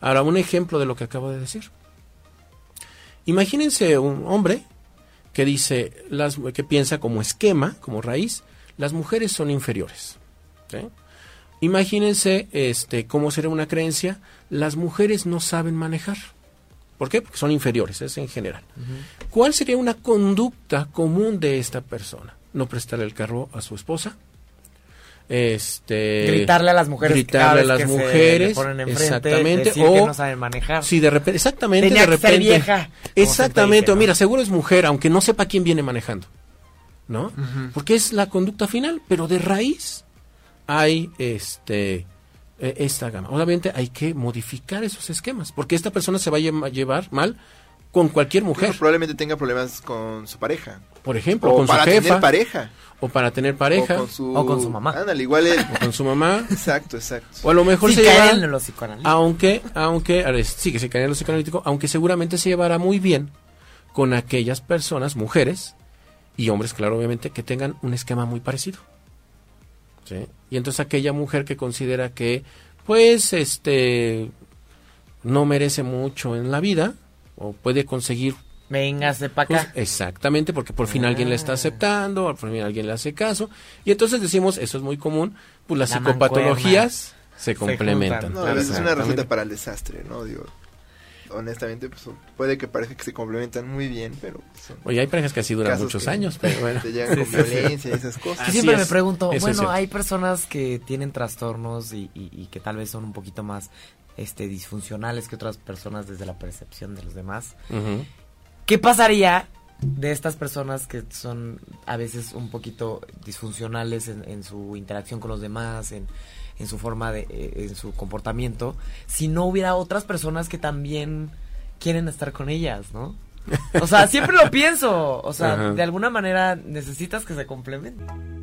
Ahora, un ejemplo de lo que acabo de decir. Imagínense un hombre que dice, las, que piensa como esquema, como raíz, las mujeres son inferiores. ¿sí? Imagínense este, cómo sería una creencia, las mujeres no saben manejar. ¿Por qué? Porque son inferiores, es en general. ¿Cuál sería una conducta común de esta persona? No prestarle el carro a su esposa. Este, Gritarle a las mujeres gritarle cada a las que se mujeres, le ponen enfrente, exactamente, decir o que no saben manejar. Sí, de repente, exactamente, Tenía de que ser repente. vieja, Exactamente, o ¿no? mira, seguro es mujer, aunque no sepa quién viene manejando. ¿No? Porque es la conducta final, pero de raíz hay este eh, esta gama. Obviamente hay que modificar esos esquemas, porque esta persona se va a lle- llevar mal con cualquier mujer, Probablemente tenga problemas con su pareja. Por ejemplo, O con su para jefa, tener pareja. o para tener pareja, O con su, O con su mamá. Ándale, igual es- o con su mamá, Exacto, exacto. o a lo mejor Sí se caen llevará- en los psicoanalistas. aunque, aunque, sí que se cae en lo psicoanalítico, aunque seguramente se llevará muy bien con aquellas personas, mujeres y hombres, claro, obviamente, que tengan un esquema muy parecido. ¿Sí? Y entonces aquella mujer que considera que, pues, este, no merece mucho en la vida, o puede conseguir Para pues, acá. exactamente, porque por fin alguien le está Ah. aceptando, por fin alguien le hace caso. Y entonces decimos, eso es muy común, pues las La psicopatologías se complementan. No, a veces es una receta para el desastre, ¿no? Digo, honestamente, pues puede que parezca que se complementan muy bien, pero son Oye, hay parejas que así duran muchos que años, pero bueno. Te llegan con violencia y esas cosas. Así siempre me pregunto, bueno, hay personas que tienen trastornos y, y- y que tal vez son un poquito más este disfuncionales que otras personas desde la percepción de los demás. Ujú. ¿Qué pasaría de estas personas que son a veces un poquito disfuncionales en, en su interacción con los demás, en, en su forma de, eh, en su comportamiento, si no hubiera otras personas que también quieren estar con ellas, ¿no? O sea, siempre lo pienso. O sea, Ajá. de alguna manera necesitas que se complementen.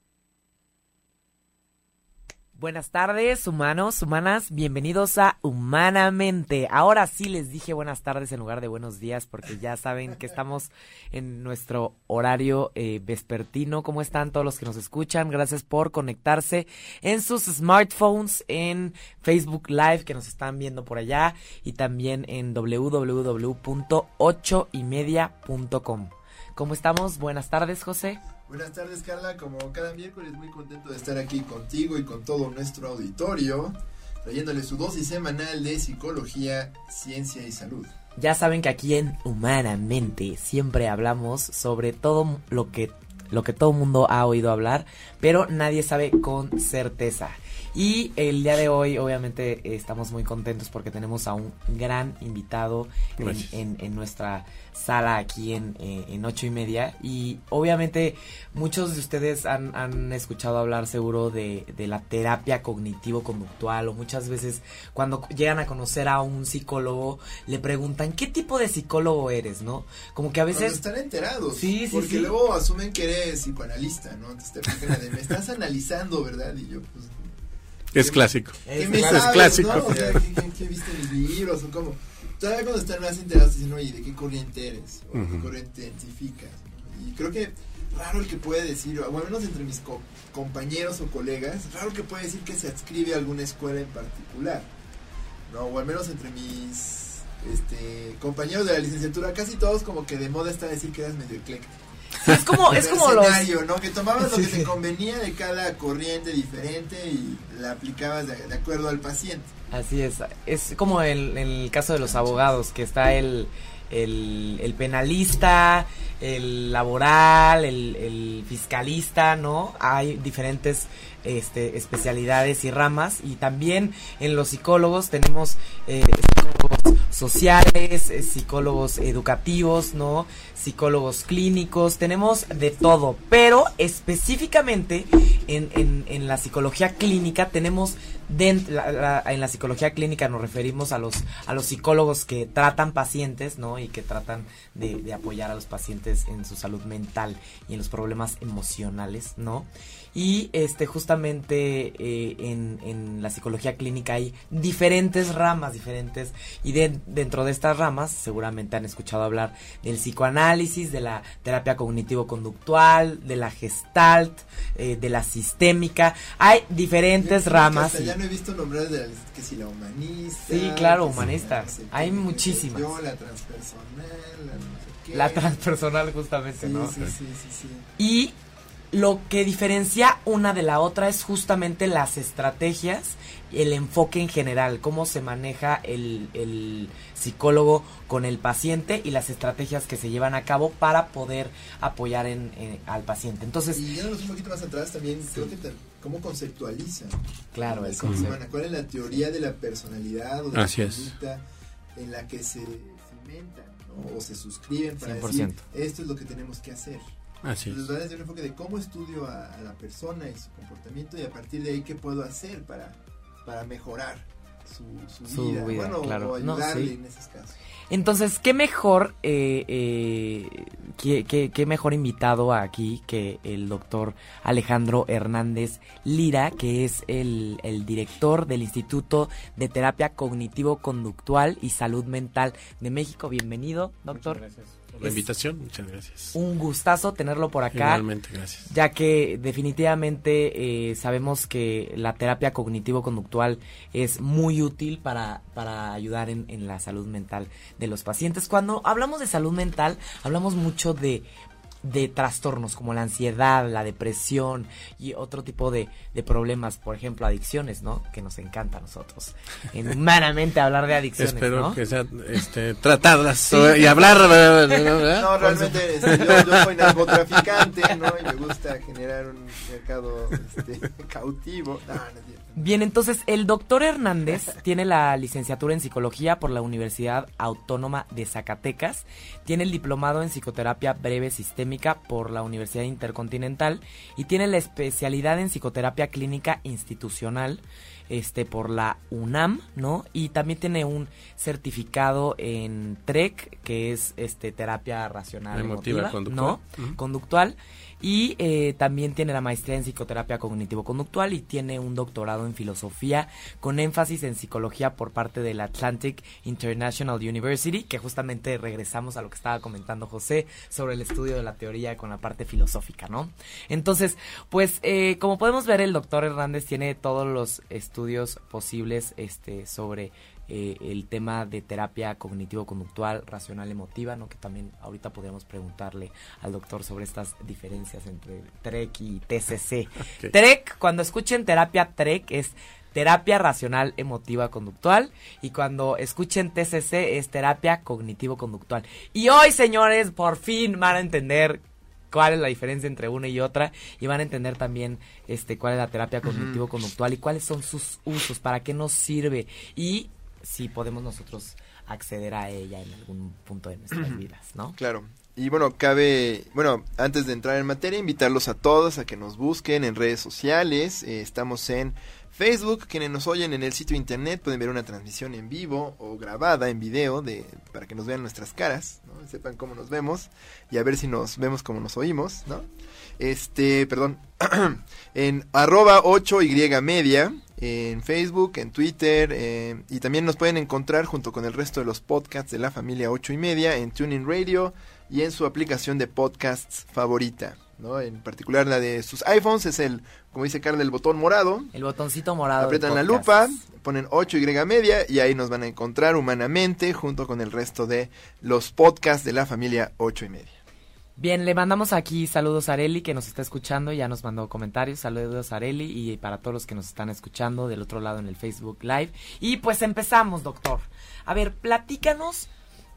Buenas tardes, humanos, humanas, bienvenidos a Humanamente. Ahora sí les dije buenas tardes en lugar de buenos días porque ya saben que estamos en nuestro horario eh, vespertino. ¿Cómo están todos los que nos escuchan? Gracias por conectarse en sus smartphones, en Facebook Live que nos están viendo por allá y también en www.ochoymedia.com. ¿Cómo estamos? Buenas tardes, José. Buenas tardes, Carla. Como cada miércoles, muy contento de estar aquí contigo y con todo nuestro auditorio, trayéndole su dosis semanal de psicología, ciencia y salud. Ya saben que aquí en Humanamente siempre hablamos sobre todo lo que lo que todo mundo ha oído hablar, pero nadie sabe con certeza. Y el día de hoy, obviamente, estamos muy contentos porque tenemos a un gran invitado en, en, en, nuestra sala aquí en, eh, en ocho y media. Y obviamente, muchos de ustedes han, han escuchado hablar seguro de, de la terapia cognitivo-conductual. O muchas veces, cuando llegan a conocer a un psicólogo, le preguntan: ¿qué tipo de psicólogo eres? ¿No? Como que a veces. Cuando están enterados. Sí, sí, Porque sí. luego asumen que eres psicoanalista, ¿no? Entonces te de, me estás analizando, ¿verdad? Y yo, pues. Es clásico. ¿Qué Es sabes, clásico. ¿no? O sea, ¿qué, qué, qué viste en mis libros? O cómo. Todavía cuando están más enterados dicen, oye, ¿de qué corriente eres? O ¿de qué corriente identificas? Y creo que raro el que puede decir, o al menos entre mis co- compañeros o colegas, raro el que puede decir que se adscribe a alguna escuela en particular. ¿No? O al menos entre mis este, compañeros de la licenciatura, casi todos como que de moda está decir que eras medio ecléctico. Sí, es como, es como los. ¿no? Que tomabas lo que te convenía de cada corriente diferente y la aplicabas de, de acuerdo al paciente. Así es, es como el, en el caso de los abogados, que está el, el, el penalista, el laboral, el, el fiscalista, ¿no? Hay diferentes este, especialidades y ramas y también en los psicólogos tenemos eh, psicólogos sociales, eh, psicólogos educativos, ¿no? Psicólogos clínicos, tenemos de todo, pero específicamente en, en, en la psicología clínica tenemos en la psicología clínica nos referimos a los a los psicólogos que tratan pacientes no y que tratan de, de apoyar a los pacientes en su salud mental y en los problemas emocionales no y este justamente eh, en, en la psicología clínica hay diferentes ramas diferentes y de- dentro de estas ramas seguramente han escuchado hablar del psicoanálisis de la terapia cognitivo conductual de la gestalt eh, de la sistémica hay diferentes Yo ramas hasta y- ya no he visto nombrar de la que si la humanista. Sí, claro, si humanista. la Hay que muchísimas. Yo, la transpersonal, la no sé qué. la transpersonal justamente, Sí, ¿no? sí, sí, sí, sí. Y lo que diferencia una de la otra es justamente las estrategias y el enfoque en general, cómo se maneja el, el psicólogo con el paciente y las estrategias que se llevan a cabo para poder apoyar en, en- al paciente. Entonces, Y yéndonos un poquito más atrás también, creo que ta- cómo conceptualizan. claro, el humana. ¿Cuál es la teoría de la personalidad o de Así la es. conducta en la que se cimentan ¿no? o se suscriben para 100%. decir esto es lo que tenemos que hacer? Así Entonces es. va desde un enfoque de cómo estudio a, a la persona y su comportamiento y a partir de ahí qué puedo hacer para, para mejorar su, su, Su vida, vida, bueno, claro. o No, ayudarle sí. en esos casos. Entonces, ¿qué mejor, eh, eh, qué, qué- qué mejor invitado aquí que el doctor Alejandro Hernández Lira, que es el, el director del Instituto de Terapia Cognitivo-Conductual y Salud Mental de México? Bienvenido, doctor. Muchas gracias la invitación. Muchas gracias. Un gustazo tenerlo por acá Igualmente, gracias. ya que definitivamente eh, sabemos que la terapia cognitivo-conductual es muy útil para, para ayudar en, en la salud mental de los pacientes. Cuando hablamos de salud mental, hablamos mucho de de trastornos como la ansiedad, la depresión y otro tipo de, de problemas, por ejemplo, adicciones, ¿no? Que nos encanta a nosotros. En humanamente hablar de adicciones, Espero ¿no? que sean este, tratadas Sí. y hablar. No, realmente este, yo, yo soy narcotraficante, ¿no? Y me gusta generar un mercado este, cautivo. No, no. Bien, entonces el doctor Hernández tiene la licenciatura en psicología por la Universidad Autónoma de Zacatecas, tiene el diplomado en psicoterapia breve sistémica por la Universidad Intercontinental y tiene la especialidad en psicoterapia clínica institucional este por la UNAM, ¿no? Y también tiene un certificado en TREC, que es este terapia racional Emotiva, emotiva, conductual. ¿no? Conductual. Y eh, también tiene la maestría en psicoterapia cognitivo-conductual y tiene un doctorado en filosofía con énfasis en psicología por parte del Atlantic International University, que justamente regresamos a lo que estaba comentando José sobre el estudio de la teoría con la parte filosófica, ¿no? Entonces, pues eh, como podemos ver, el doctor Hernández tiene todos los estudios posibles este, sobre eh, el tema de terapia cognitivo-conductual, racional emotiva, ¿no? Que también ahorita podríamos preguntarle al doctor sobre estas diferencias entre TREC y TCC. Ok. TREC, cuando escuchen terapia TREC es terapia racional emotiva conductual y cuando escuchen TCC es terapia cognitivo conductual. Y hoy, señores, por fin van a entender cuál es la diferencia entre una y otra y van a entender también este cuál es la terapia cognitivo conductual y cuáles son sus usos, para qué nos sirve y si podemos nosotros acceder a ella en algún punto de nuestras vidas, ¿no? Claro. Y bueno, cabe, bueno, antes de entrar en materia, invitarlos a todos a que nos busquen en redes sociales. Eh, estamos en Facebook, quienes nos oyen en el sitio internet pueden ver una transmisión en vivo o grabada en video de, para que nos vean nuestras caras, ¿no? sepan cómo nos vemos y a ver si nos vemos como nos oímos, ¿no? Este, perdón, en arroba 8y media, en Facebook, en Twitter, eh, y también nos pueden encontrar junto con el resto de los podcasts de la familia 8 y media en Tuning Radio y en su aplicación de podcasts favorita, ¿no? En particular la de sus iPhones es el, como dice Carla, el botón morado. El botoncito morado. Apretan la lupa, ponen 8y media y ahí nos van a encontrar humanamente junto con el resto de los podcasts de la familia 8 y media. Bien, le mandamos aquí saludos a Areli que nos está escuchando, ya nos mandó comentarios, saludos a Areli y para todos los que nos están escuchando del otro lado en el Facebook Live. Y pues empezamos, doctor. A ver, platícanos,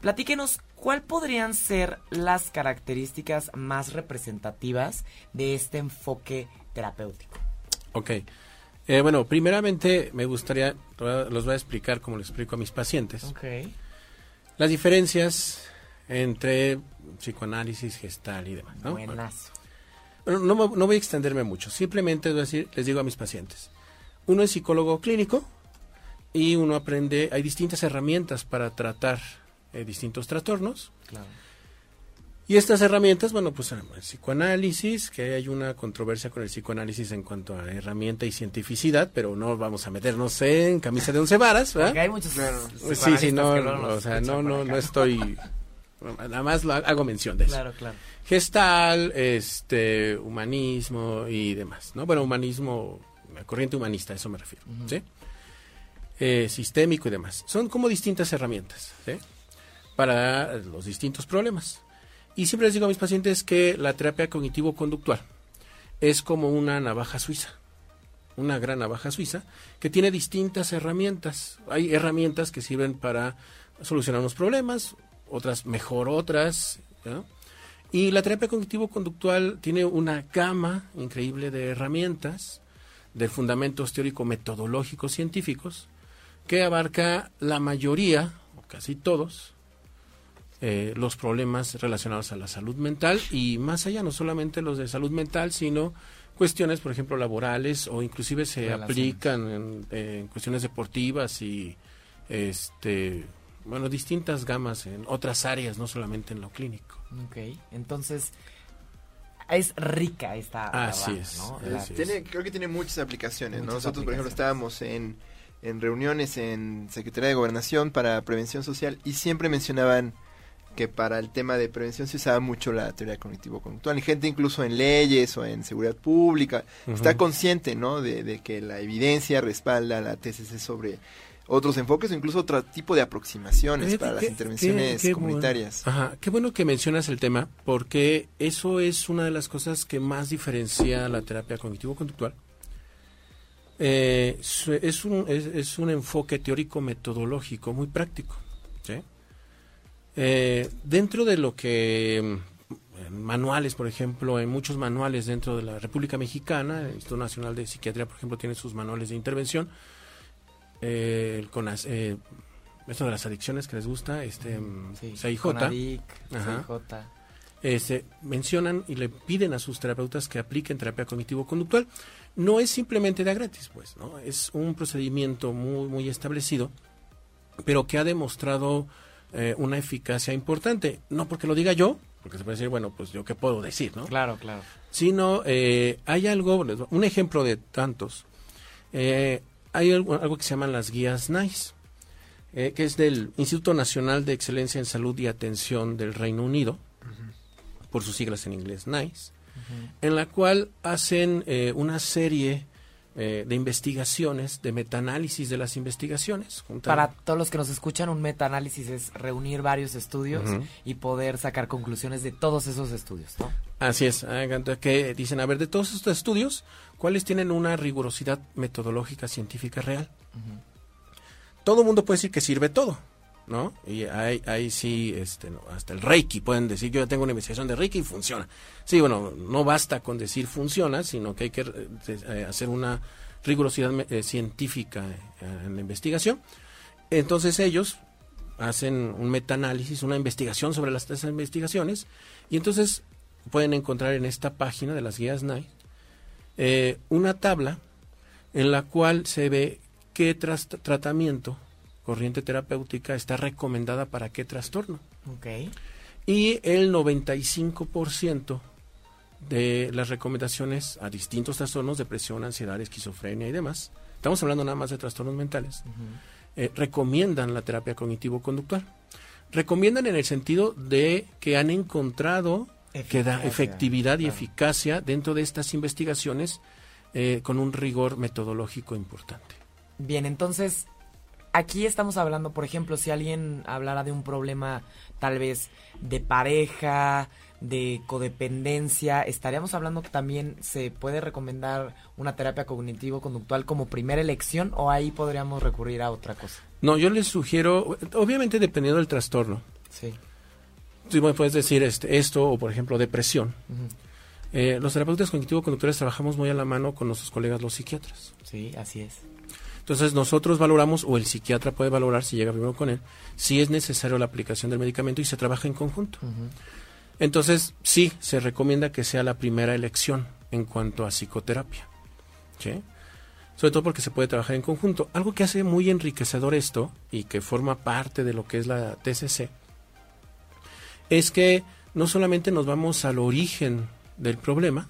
platíquenos cuál podrían ser las características más representativas de este enfoque terapéutico. Ok. Eh, bueno, primeramente me gustaría, los voy a explicar como lo explico a mis pacientes, Ok. las diferencias entre psicoanálisis, gestal y demás. ¿no? Buenazo. Bueno, no, no voy a extenderme mucho, simplemente voy a decir- les digo a mis pacientes, uno es psicólogo clínico y uno aprende, hay distintas herramientas para tratar eh, distintos trastornos. Claro. Y estas herramientas, bueno, pues el psicoanálisis, que hay una controversia con el psicoanálisis en cuanto a herramienta y cientificidad, pero no vamos a meternos en camisa de once varas, ¿verdad? Porque hay muchos Claro. Sí, sí, no, no, o sea, no, no, no estoy, nada más lo hago mención de eso. Claro, claro. Gestal, este, humanismo y demás, ¿no? Bueno, humanismo, la corriente humanista, a eso me refiero, ¿sí? Eh, sistémico y demás. Son como distintas herramientas, ¿sí? Para los distintos problemas. Y siempre les digo a mis pacientes que la terapia cognitivo-conductual es como una navaja suiza, una gran navaja suiza, que tiene distintas herramientas. Hay herramientas que sirven para solucionar unos problemas, otras mejor otras. Y la terapia cognitivo-conductual tiene una gama increíble de herramientas, de fundamentos teórico-metodológicos científicos, que abarca la mayoría, o casi todos, eh, los problemas relacionados a la salud mental y más allá, no solamente los de salud mental, sino cuestiones, por ejemplo, laborales o inclusive se Relaciones. aplican en, en cuestiones deportivas y, este, bueno, distintas gamas en otras áreas, no solamente en lo clínico. Ok, entonces es rica esta Así navaja, es, ¿no? así La- es. Tiene, creo que tiene muchas aplicaciones. ¿no? Nosotros, por ejemplo, estábamos en, en reuniones en Secretaría de Gobernación para Prevención Social y siempre mencionaban que para el tema de prevención se usaba mucho la teoría cognitivo-conductual. Y gente incluso en leyes o en seguridad pública está consciente ¿no? de, de que la evidencia respalda la TCC sobre otros enfoques o incluso otro tipo de aproximaciones para las qué- intervenciones qué- qué bueno. comunitarias. Ajá, qué bueno que mencionas el tema, porque eso es una de las cosas que más diferencia la terapia cognitivo-conductual. Eh, es, un, es, es un enfoque teórico-metodológico muy práctico. ¿sí? Eh, dentro de lo que mm, manuales, por ejemplo, en muchos manuales dentro de la República Mexicana, el Instituto Nacional de Psiquiatría, por ejemplo, tiene sus manuales de intervención. Eh, CONAS- eh, esto de las adicciones que les gusta, este Sí, CIJ, Conadic, Ajá. CIJ. este, mencionan y le piden a sus terapeutas que apliquen terapia cognitivo-conductual. no es simplemente de gratis, pues, ¿no? Es un procedimiento muy, muy establecido, pero que ha demostrado eh, una eficacia importante. No porque lo diga yo, porque se puede decir, bueno, pues yo qué puedo decir, ¿no? Claro, claro. Sino eh, hay algo, un ejemplo de tantos. Eh, hay algo, algo que se llaman las guías NICE, eh, que es del Instituto Nacional de Excelencia en Salud y Atención del Reino Unido, por sus siglas en inglés NICE, en la cual hacen eh, una serie eh, de investigaciones, de metaanálisis de las investigaciones. Para todos los que nos escuchan, un metaanálisis es reunir varios estudios y poder sacar conclusiones de todos esos estudios, ¿no? Así es, ah, que dicen, a ver, de todos estos estudios, ¿cuáles tienen una rigurosidad metodológica científica real? Todo el mundo puede decir que sirve todo, ¿no? Y ahí, ahí sí, este, no, hasta el Reiki pueden decir, yo ya tengo una investigación de Reiki y funciona. Sí, bueno, no basta con decir funciona, sino que hay que eh, hacer una rigurosidad eh, científica eh, en la investigación. Entonces ellos hacen un metaanálisis, una investigación sobre las esas investigaciones, y entonces pueden encontrar en esta página de las guías NICE una tabla en la cual se ve qué tratamiento, corriente terapéutica, está recomendada para qué trastorno. Ok. Y el 95% de las recomendaciones a distintos trastornos, depresión, ansiedad, esquizofrenia y demás, estamos hablando nada más de trastornos mentales, eh, recomiendan la terapia cognitivo-conductual. Recomiendan en el sentido de que han encontrado que da efectividad y claro. eficacia dentro de estas investigaciones eh, con un rigor metodológico importante. Bien, entonces, aquí estamos hablando, por ejemplo, si alguien hablara de un problema tal vez de pareja, de codependencia, estaríamos hablando que también se puede recomendar una terapia cognitivo-conductual como primera elección o ahí podríamos recurrir a otra cosa. No, yo les sugiero, obviamente dependiendo del trastorno, Sí. tú me puedes decir este, esto o por ejemplo depresión. Eh, los terapeutas cognitivo-conductuales trabajamos muy a la mano con nuestros colegas los psiquiatras. Sí, así es. Entonces nosotros valoramos, o el psiquiatra puede valorar si llega primero con él, si es necesario la aplicación del medicamento y se trabaja en conjunto. Entonces sí, se recomienda que sea la primera elección en cuanto a psicoterapia. ¿sí? Sobre todo porque se puede trabajar en conjunto. Algo que hace muy enriquecedor esto y que forma parte de lo que es la TCC es que no solamente nos vamos al origen del problema,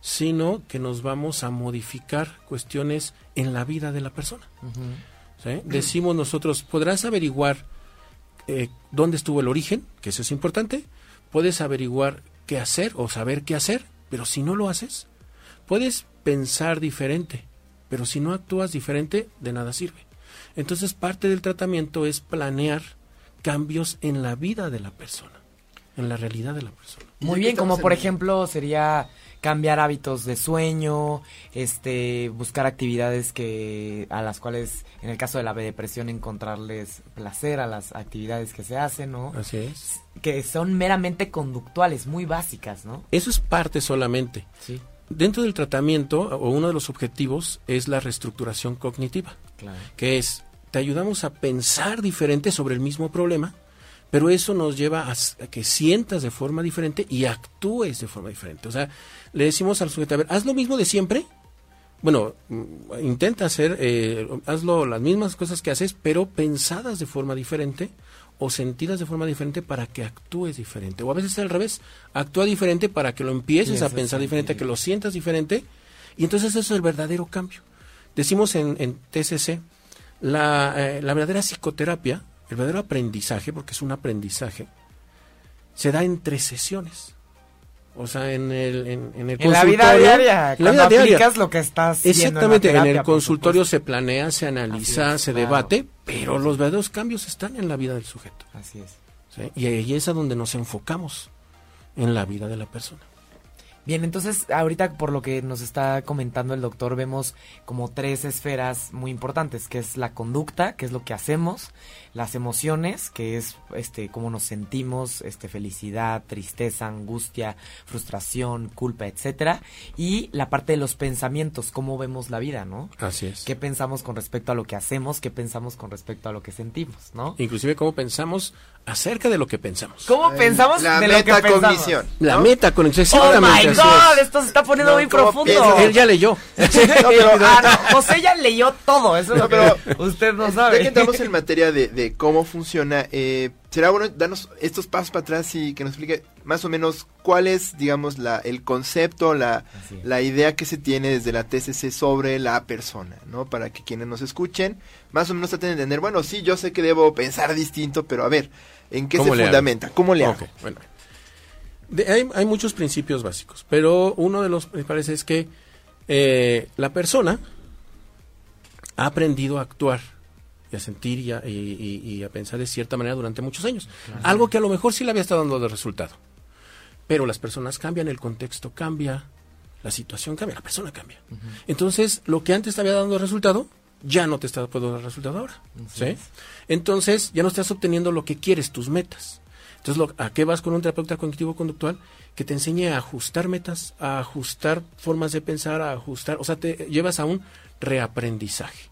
sino que nos vamos a modificar cuestiones en la vida de la persona. Decimos nosotros, podrás averiguar eh, dónde estuvo el origen, que eso es importante, puedes averiguar qué hacer o saber qué hacer, pero si no lo haces, puedes pensar diferente, pero si no actúas diferente, de nada sirve. Entonces parte del tratamiento es planear cambios en la vida de la persona, en la realidad de la persona. Muy bien, como por ejemplo sería cambiar hábitos de sueño, este, buscar actividades que a las cuales, en el caso de la depresión, encontrarles placer a las actividades que se hacen, ¿no? Así es. Que son meramente conductuales, muy básicas, ¿no? Eso es parte solamente. Sí, Dentro del tratamiento, o uno de los objetivos, es la reestructuración cognitiva. claro. que es, te ayudamos a pensar diferente sobre el mismo problema, pero eso nos lleva a, que sientas de forma diferente y actúes de forma diferente. O sea, le decimos al sujeto, a ver, haz lo mismo de siempre. Bueno, mm, intenta hacer, eh, hazlo las mismas cosas que haces, pero pensadas de forma diferente o sentidas de forma diferente para que actúes diferente. O a veces es al revés, actúa diferente para que lo empieces a pensar diferente, a que lo sientas diferente, y entonces eso es el verdadero cambio. Decimos en, en TCC, la, eh, la verdadera psicoterapia, el verdadero aprendizaje, porque es un aprendizaje, se da en tres sesiones. O sea, en el, en, en el En la vida diaria, la vida diaria. aplicas lo que estás Exactamente, en, el consultorio se planea, se analiza, es, se claro. debate, pero los verdaderos cambios están en la vida del sujeto. Así es. ¿sí? Y ahí es a donde nos enfocamos, en la vida de la persona. Bien, entonces ahorita por lo que nos está comentando el doctor vemos como tres esferas muy importantes, que es la conducta, que es lo que hacemos, las emociones, que es este cómo nos sentimos, este felicidad, tristeza, angustia, frustración, culpa, etcétera, y la parte de los pensamientos, cómo vemos la vida, ¿no? Así es. ¿Qué pensamos con respecto a lo que hacemos? ¿Qué pensamos con respecto a lo que sentimos, no? Inclusive cómo pensamos acerca de lo que pensamos. ¿Cómo Ay, pensamos la de lo que pensamos? metacognición. La ¿no? meta con Oh exactamente. my god, es. esto se está poniendo No, muy ¿cómo profundo. piensas? Él ya leyó. ah, no, José ya leyó todo, eso es No, lo que pero- usted no Ya sabe. que entramos en materia de, de cómo funciona, eh, será bueno darnos estos pasos para atrás y que nos explique más o menos cuál es, digamos, la, el concepto, la, la idea que se tiene desde la TCC sobre la persona, ¿no? Para que quienes nos escuchen, más o menos traten de entender, bueno, sí, yo sé que debo pensar distinto, pero a ver, ¿en qué se fundamenta? ¿Cómo le hago? Bueno. De- hay, hay muchos principios básicos, pero uno de los principales es que eh, la persona ha aprendido a actuar y a sentir y a, y- y- y a pensar de cierta manera durante muchos años. Algo que a lo mejor sí le había estado dando de resultado. Pero las personas cambian, el contexto cambia, la situación cambia, la persona cambia. Entonces, lo que antes te había dado resultado, ya no te está puedo dar resultado ahora. ¿sí? Entonces, ya no estás obteniendo lo que quieres, tus metas. Entonces, lo- ¿a qué vas con un terapeuta cognitivo-conductual? Que te enseñe a ajustar metas, a ajustar formas de pensar, a ajustar, o sea, te llevas a un reaprendizaje.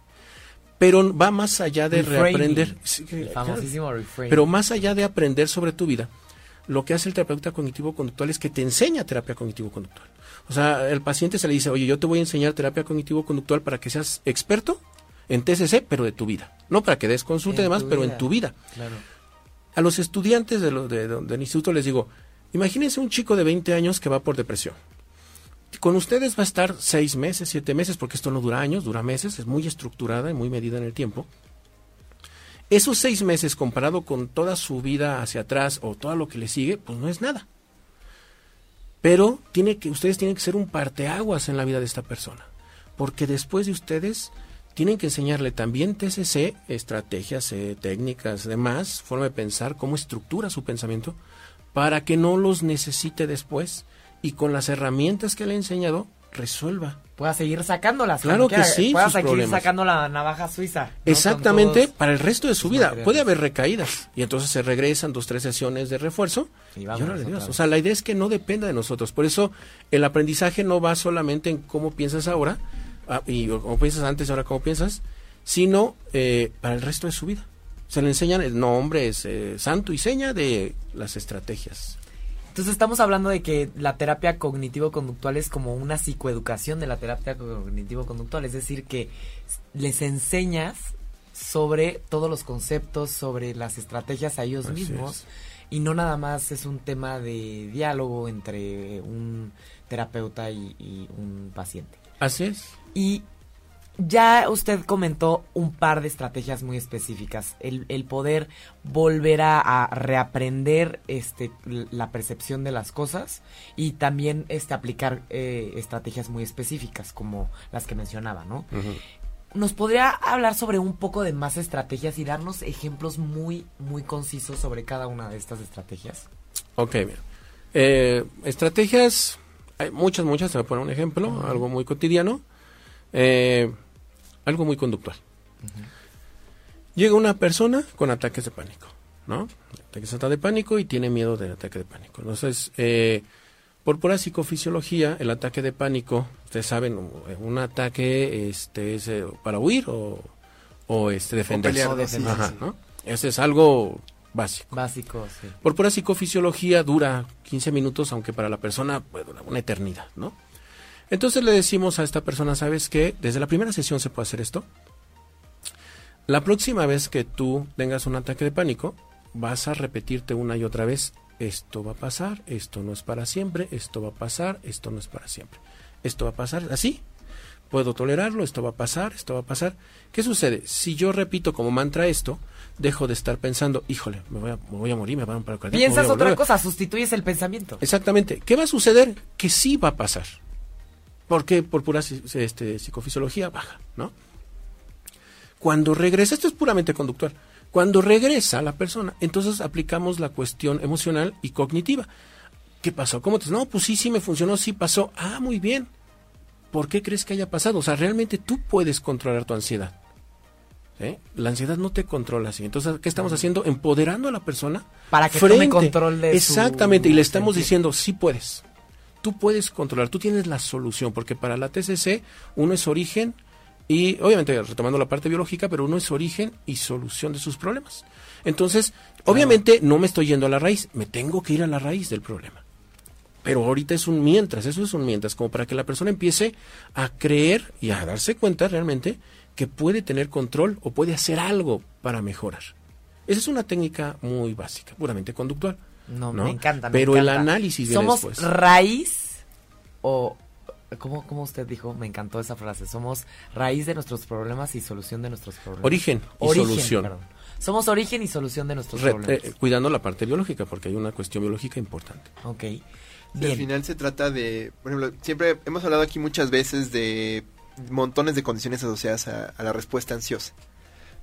Pero va más allá de Reframing. reaprender. Sí, El claro. famosísimo. Pero más allá de aprender sobre tu vida, lo que hace el terapeuta cognitivo-conductual es que te enseña terapia cognitivo-conductual. O sea, el paciente se le dice, oye, yo te voy a enseñar terapia cognitivo-conductual para que seas experto en TCC, pero de tu vida. No para que des consulta y demás, pero vida. en tu vida. Claro. A los estudiantes de lo- de- de- del instituto les digo, imagínense un chico de 20 años que va por depresión. Con ustedes va a estar seis meses, siete meses, porque esto no dura años, dura meses, es muy estructurada y muy medida en el tiempo. Esos seis meses comparado con toda su vida hacia atrás o todo lo que le sigue, pues no es nada. Pero tiene que, ustedes tienen que ser un parteaguas en la vida de esta persona. Porque después de ustedes tienen que enseñarle también TCC, estrategias, eh, técnicas, demás, forma de pensar, cómo estructura su pensamiento, para que no los necesite después y con las herramientas que le he enseñado, resuelva. Pueda seguir sacándolas. Claro que quiera, sí, Pueda seguir problemas. sacando la navaja suiza. Exactamente, todos- para el resto de su vida. materiales. Puede haber recaídas y entonces se regresan dos, tres sesiones de refuerzo. Y Y vámonos órale, otra Dios. O sea, la idea es que no dependa de nosotros. Por eso el aprendizaje no va solamente en cómo piensas ahora ah, y o cómo piensas antes y ahora cómo piensas, sino eh, para el resto de su vida. Se le enseñan el nombre, es eh, santo y seña de las estrategias. Entonces estamos hablando de que la terapia cognitivo-conductual es como una psicoeducación de la terapia cognitivo-conductual, es decir, que les enseñas sobre todos los conceptos, sobre las estrategias a ellos Así mismos es. y no nada más es un tema de diálogo entre un terapeuta y, y un paciente. Así es. Y ya usted comentó un par de estrategias muy específicas. El, el poder volver a, a reaprender este, la percepción de las cosas y también este, aplicar eh, estrategias muy específicas como las que mencionaba, ¿no? ¿Nos podría hablar sobre un poco de más estrategias y darnos ejemplos muy, muy concisos sobre cada una de estas estrategias? Ok, mira. Eh, estrategias, hay muchas, muchas. Voy a poner un ejemplo, algo muy cotidiano, eh, algo muy conductual. Llega una persona con ataques de pánico, ¿no? Ataques de pánico y tiene miedo del ataque de pánico. Entonces, eh, por pura psicofisiología, el ataque de pánico, ustedes saben, un- un ataque este, es eh, para huir o, o este, defenderse. pelear, O defender, Ajá, sí. ¿no? Ese es algo básico. Básico, sí. Por pura psicofisiología dura 15 minutos, aunque para la persona puede durar una eternidad, ¿no? Entonces le decimos a esta persona, ¿sabes qué? Desde la primera sesión se puede hacer esto. La próxima vez que tú tengas un ataque de pánico, vas a repetirte una y otra vez, esto va a pasar, esto no es para siempre, esto va a pasar, esto no es para siempre. Esto va a pasar así. Puedo tolerarlo, esto va a pasar, esto va a pasar. ¿Qué sucede? Si yo repito como mantra esto, dejo de estar pensando, híjole, me voy a, me voy a morir, me van a parar Piensas otra volver". cosa, sustituyes el pensamiento. Exactamente. ¿Qué va a suceder? Que sí va a pasar. Porque por pura este, psicofisiología baja, ¿no? Cuando regresa, esto es puramente conductual. Cuando regresa la persona, entonces aplicamos la cuestión emocional y cognitiva. ¿Qué pasó? ¿Cómo te.? No, pues sí, sí me funcionó, sí pasó. Ah, muy bien. ¿Por qué crees que haya pasado? O sea, realmente tú puedes controlar tu ansiedad. ¿sí? La ansiedad no te controla así. Entonces, ¿qué estamos haciendo? Empoderando a la persona Para que tome control de su Exactamente, y le estamos diciendo, sí puedes. Tú puedes controlar, tú tienes la solución, porque para la TCC uno es origen y, obviamente, retomando la parte biológica, pero uno es origen y solución de sus problemas. Entonces, obviamente no me estoy yendo a la raíz, me tengo que ir a la raíz del problema. pero ahorita es un mientras, eso es un mientras, como para que la persona empiece a creer y a darse cuenta realmente que puede tener control o puede hacer algo para mejorar. Esa es una técnica muy básica, puramente conductual. No, ¿no? me encanta. me Pero el análisis viene Somos después. raíz o. ¿cómo, ¿Cómo usted dijo? Me encantó esa frase. Somos raíz de nuestros problemas y solución de nuestros problemas. Origen y Origen, solución. perdón. Somos origen y solución de nuestros Re- problemas. eh, cuidando la parte biológica, porque hay una cuestión biológica importante. ok. Y al Bien. final se trata de, por ejemplo, siempre hemos hablado aquí muchas veces de montones de condiciones asociadas a, a la respuesta ansiosa,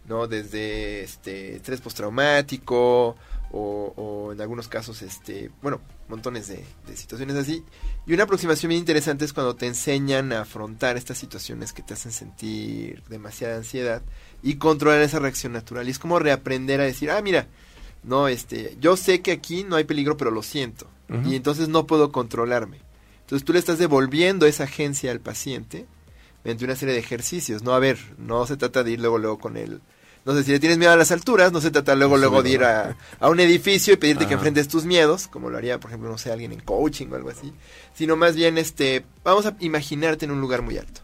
¿no? Desde este estrés postraumático o, o en algunos casos, este, bueno, montones de, de situaciones así. Y una aproximación bien interesante es cuando te enseñan a afrontar estas situaciones que te hacen sentir demasiada ansiedad y controlar esa reacción natural. Y es como reaprender a decir, ah, mira, no, este, yo sé que aquí no hay peligro, pero lo siento. Y entonces no puedo controlarme. Entonces tú le estás devolviendo esa agencia al paciente mediante una serie de ejercicios. No, a ver, no se trata de ir luego, luego con él. No sé, si le tienes miedo a las alturas, no se trata luego, luego de ir a, un edificio y pedirte que enfrentes tus miedos, como lo haría, por ejemplo, no sé, alguien en coaching o algo así. Sino más bien, este, vamos a imaginarte en un lugar muy alto.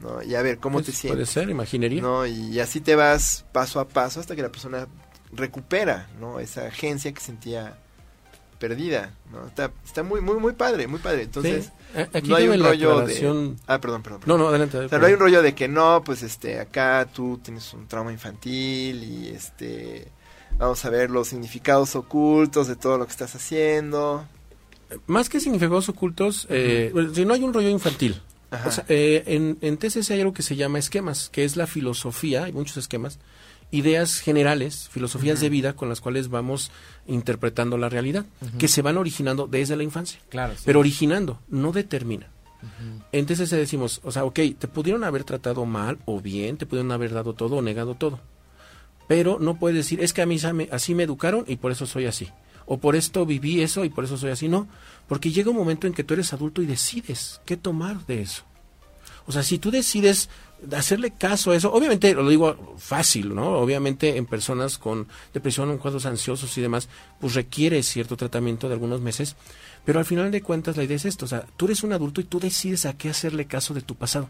¿no? Y a ver, ¿cómo Pues, te Puede sientes? ser, imaginería. ¿no? Y así te vas paso a paso hasta que la persona recupera, ¿no? Esa agencia que sentía perdida, ¿no? Está, está muy, muy, muy padre, muy padre. Entonces, Sí. Eh, Aquí no hay un rollo aclaración- de... Ah, perdón, perdón. No, no, adelante. O sea, no hay un rollo de que no, pues este, acá tú tienes un trauma infantil y este, vamos a ver los significados ocultos de todo lo que estás haciendo. Más que significados ocultos, eh, bueno, si no hay un rollo infantil. Ajá. O sea, eh, en, en TCC hay algo que se llama esquemas, que es la filosofía, hay muchos esquemas, ideas generales, filosofías de vida con las cuales vamos interpretando la realidad, que se van originando desde la infancia. Claro. sí. Pero originando, no determina. Entonces decimos, o sea, ok, te pudieron haber tratado mal o bien, te pudieron haber dado todo o negado todo. Pero no puedes decir, es que a mí así me educaron y por eso soy así. O por esto viví eso y por eso soy así. No, porque llega un momento en que tú eres adulto y decides qué tomar de eso. O sea, si tú decides hacerle caso a eso, obviamente lo digo fácil, ¿no? Obviamente en personas con depresión, en cuadros ansiosos y demás, pues requiere cierto tratamiento de algunos meses, pero al final de cuentas la idea es esto, o sea, tú eres un adulto y tú decides a qué hacerle caso de tu pasado.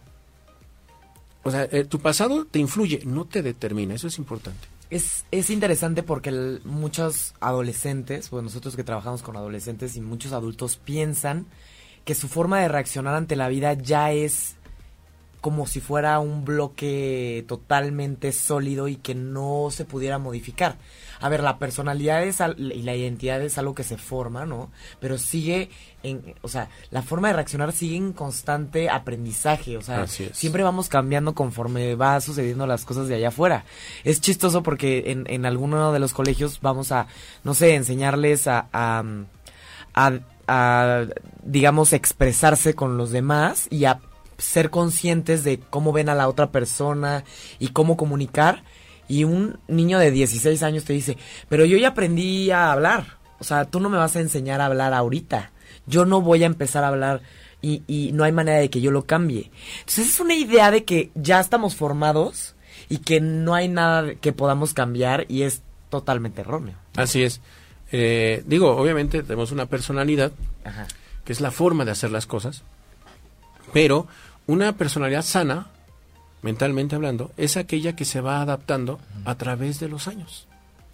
O sea, eh, tu pasado te influye, no te determina, eso es importante. Es, es interesante porque muchos adolescentes, pues nosotros que trabajamos con adolescentes y muchos adultos piensan que su forma de reaccionar ante la vida ya es como si fuera un bloque totalmente sólido y que no se pudiera modificar. A ver, la personalidad es al- y la identidad es algo que se forma, ¿no? Pero sigue en, o sea, la forma de reaccionar sigue en constante aprendizaje, o sea, siempre vamos cambiando conforme va sucediendo las cosas de allá afuera. Es chistoso porque en, en alguno de los colegios vamos a, no sé, enseñarles a, a, a, a, digamos, expresarse con los demás y a ser conscientes de cómo ven a la otra persona y cómo comunicar. Y un niño de 16 años te dice, pero yo ya aprendí a hablar. O sea, tú no me vas a enseñar a hablar ahorita. Yo no voy a empezar a hablar y, y no hay manera de que yo lo cambie. Entonces es una idea de que ya estamos formados y que no hay nada que podamos cambiar y es totalmente erróneo. Así es. Eh, digo, obviamente tenemos una personalidad, Ajá. que es la forma de hacer las cosas, pero una personalidad sana, mentalmente hablando, es aquella que se va adaptando a través de los años.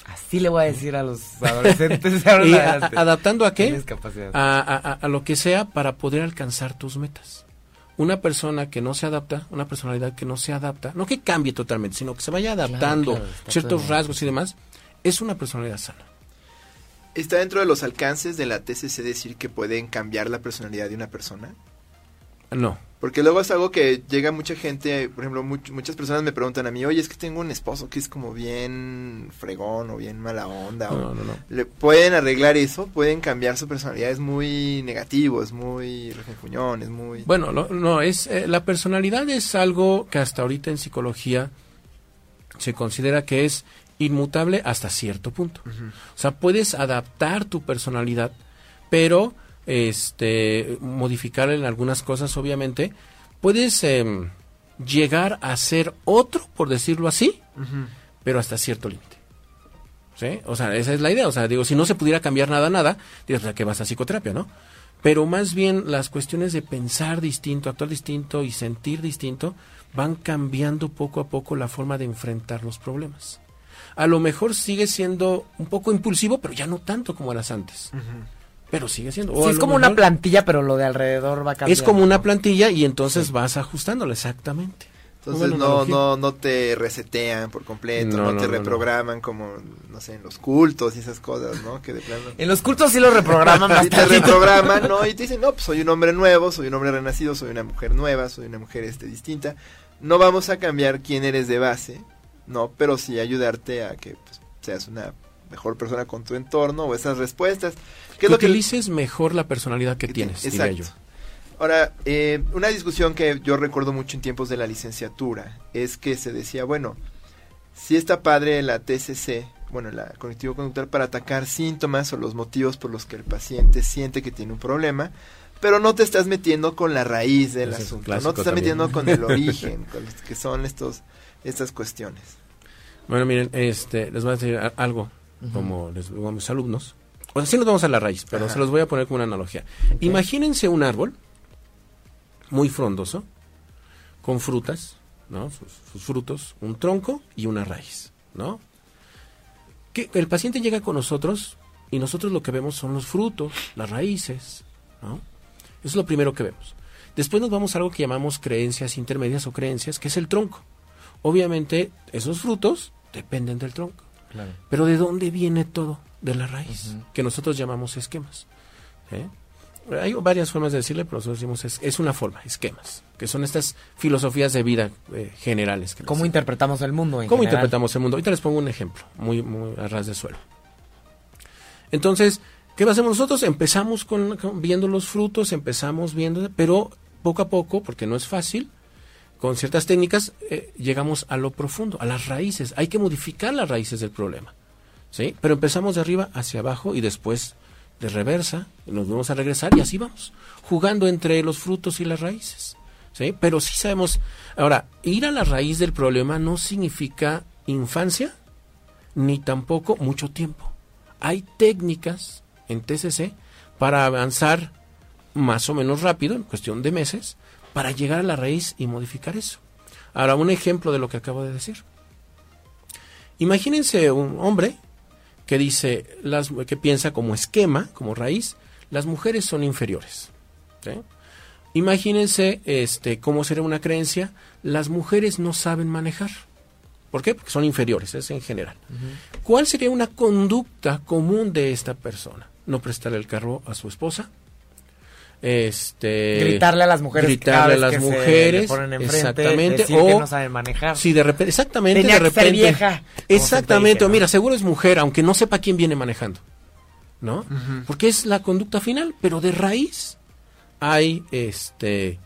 Así le voy a decir a los adolescentes. de ahora ¿Y en a- adelante. a- adaptando a qué? A, a- a- a lo que sea para poder alcanzar tus metas. Una persona que no se adapta, una personalidad que no se adapta, no que cambie totalmente, sino que se vaya adaptando claro, ciertos rasgos y demás, es una personalidad sana. ¿Está dentro de los alcances de la TCC decir que pueden cambiar la personalidad de una persona? No. Porque luego es algo que llega mucha gente, por ejemplo, much- muchas personas me preguntan a mí, oye, es que tengo un esposo que es como bien fregón o bien mala onda. o- No, no, no. ¿Le pueden arreglar eso? ¿Pueden cambiar su personalidad? Es muy negativo, es muy refunfuñón, es muy... Bueno, lo- no, es eh, la personalidad es algo que hasta ahorita en psicología se considera que es inmutable hasta cierto punto. O sea, puedes adaptar tu personalidad, pero este modificar en algunas cosas, obviamente. Puedes em, llegar a ser otro, por decirlo así, pero hasta cierto límite. ¿Sí? O sea, esa es la idea. O sea, digo, si no se pudiera cambiar nada, nada, dices, ¿a qué vas a psicoterapia, no? pero más bien las cuestiones de pensar distinto, actuar distinto y sentir distinto van cambiando poco a poco la forma de enfrentar los problemas. A lo mejor sigue siendo un poco impulsivo, pero ya no tanto como eras antes. Pero sigue siendo. Sí, es como una mejor plantilla, pero lo de alrededor va cambiando. Es como una plantilla y entonces vas ajustándola exactamente. Entonces no, no, no te resetean por completo, No, no, no, te no, no. reprograman como, no sé, en los cultos y esas cosas, ¿no? Que de plano... En los cultos sí lo reprograman Y te reprograman, ¿no? Y te dicen, no, pues soy un hombre nuevo, soy un hombre renacido, soy una mujer nueva, soy una mujer este distinta. No vamos a cambiar quién eres de base, ¿no? Pero sí ayudarte a que pues, seas una mejor persona con tu entorno o esas respuestas. ¿Qué Que es lo que utilices mejor la personalidad que que tienes, tiene- diría yo. exacto. Ahora, eh, una discusión que yo recuerdo mucho en tiempos de la licenciatura es que se decía, bueno, si está padre la TCC, bueno, la cognitivo-conductual para atacar síntomas o los motivos por los que el paciente siente que tiene un problema, pero no te estás metiendo con la raíz del Ese asunto, no te estás también. metiendo con el origen, con los que son estos estas cuestiones. Bueno, miren, este, les voy a decir como les digo a mis alumnos. O sea, sí nos vamos a la raíz, pero Ajá. se los voy a poner como una analogía. Imagínense un árbol muy frondoso, con frutas, ¿no? Sus, sus frutos, un tronco y una raíz, ¿no? Que el paciente llega con nosotros y nosotros lo que vemos son los frutos, las raíces, ¿no? Eso es lo primero que vemos. Después nos vamos a algo que llamamos creencias intermedias o creencias, que es el tronco. Obviamente, esos frutos dependen del tronco. Claro. Pero ¿de dónde viene todo? De la raíz, que nosotros llamamos esquemas. ¿eh? Hay varias formas de decirle, pero nosotros decimos es, es una forma, esquemas, que son estas filosofías de vida eh, generales. Que ¿Cómo interpretamos el mundo? En ¿Cómo general? interpretamos el mundo? Ahorita les pongo un ejemplo, muy, muy a ras de suelo. Entonces, ¿qué hacemos nosotros? Empezamos con, con- viendo los frutos, empezamos viendo, pero poco a poco, porque no es fácil, con ciertas técnicas eh, llegamos a lo profundo, a las raíces. Hay que modificar las raíces del problema. ¿sí? Pero empezamos de arriba hacia abajo y después de reversa, nos vamos a regresar y así vamos, jugando entre los frutos y las raíces. ¿sí? Pero sí sabemos, ahora, ir a la raíz del problema no significa infancia, ni tampoco mucho tiempo. Hay técnicas en TCC para avanzar más o menos rápido, en cuestión de meses, para llegar a la raíz y modificar eso. Ahora, un ejemplo de lo que acabo de decir. Imagínense un hombre que dice, las, que piensa como esquema, como raíz, las mujeres son inferiores. ¿sí? Imagínense este, cómo sería una creencia, las mujeres no saben manejar. ¿Por qué? Porque son inferiores, es en general. ¿Cuál sería una conducta común de esta persona? No prestarle el carro a su esposa. Este, Gritarle a las mujeres gritarle a las se mujeres, enfrente, exactamente, o que no saben manejar. si de repente, exactamente, Tenía de que ser repente, vieja, exactamente, dice, o ¿no? mira, seguro es mujer, aunque no sepa quién viene manejando, ¿no? Porque es la conducta final, pero de raíz hay este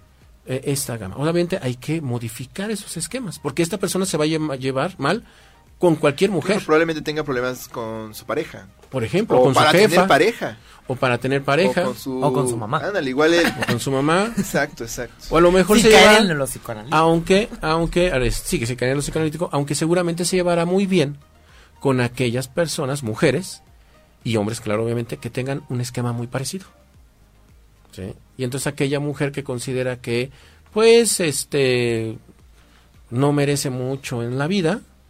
eh, esta gama. Obviamente hay que modificar esos esquemas, porque esta persona se va a lle- llevar mal con cualquier mujer, probablemente tenga problemas con su pareja. por ejemplo, O con su para jefa, tener pareja. o para tener pareja, O con su, O con su mamá. Ándale, igual él. o con su mamá, exacto, exacto. o a lo mejor Sí, se caer lleva en los aunque, aunque, a ver, sí que se cae en lo psicoanalítico, aunque seguramente se llevará muy bien con aquellas personas, mujeres y hombres, claro, obviamente, que tengan un esquema muy parecido. ¿Sí? Y entonces aquella mujer que considera que, pues, este, no merece mucho en la vida,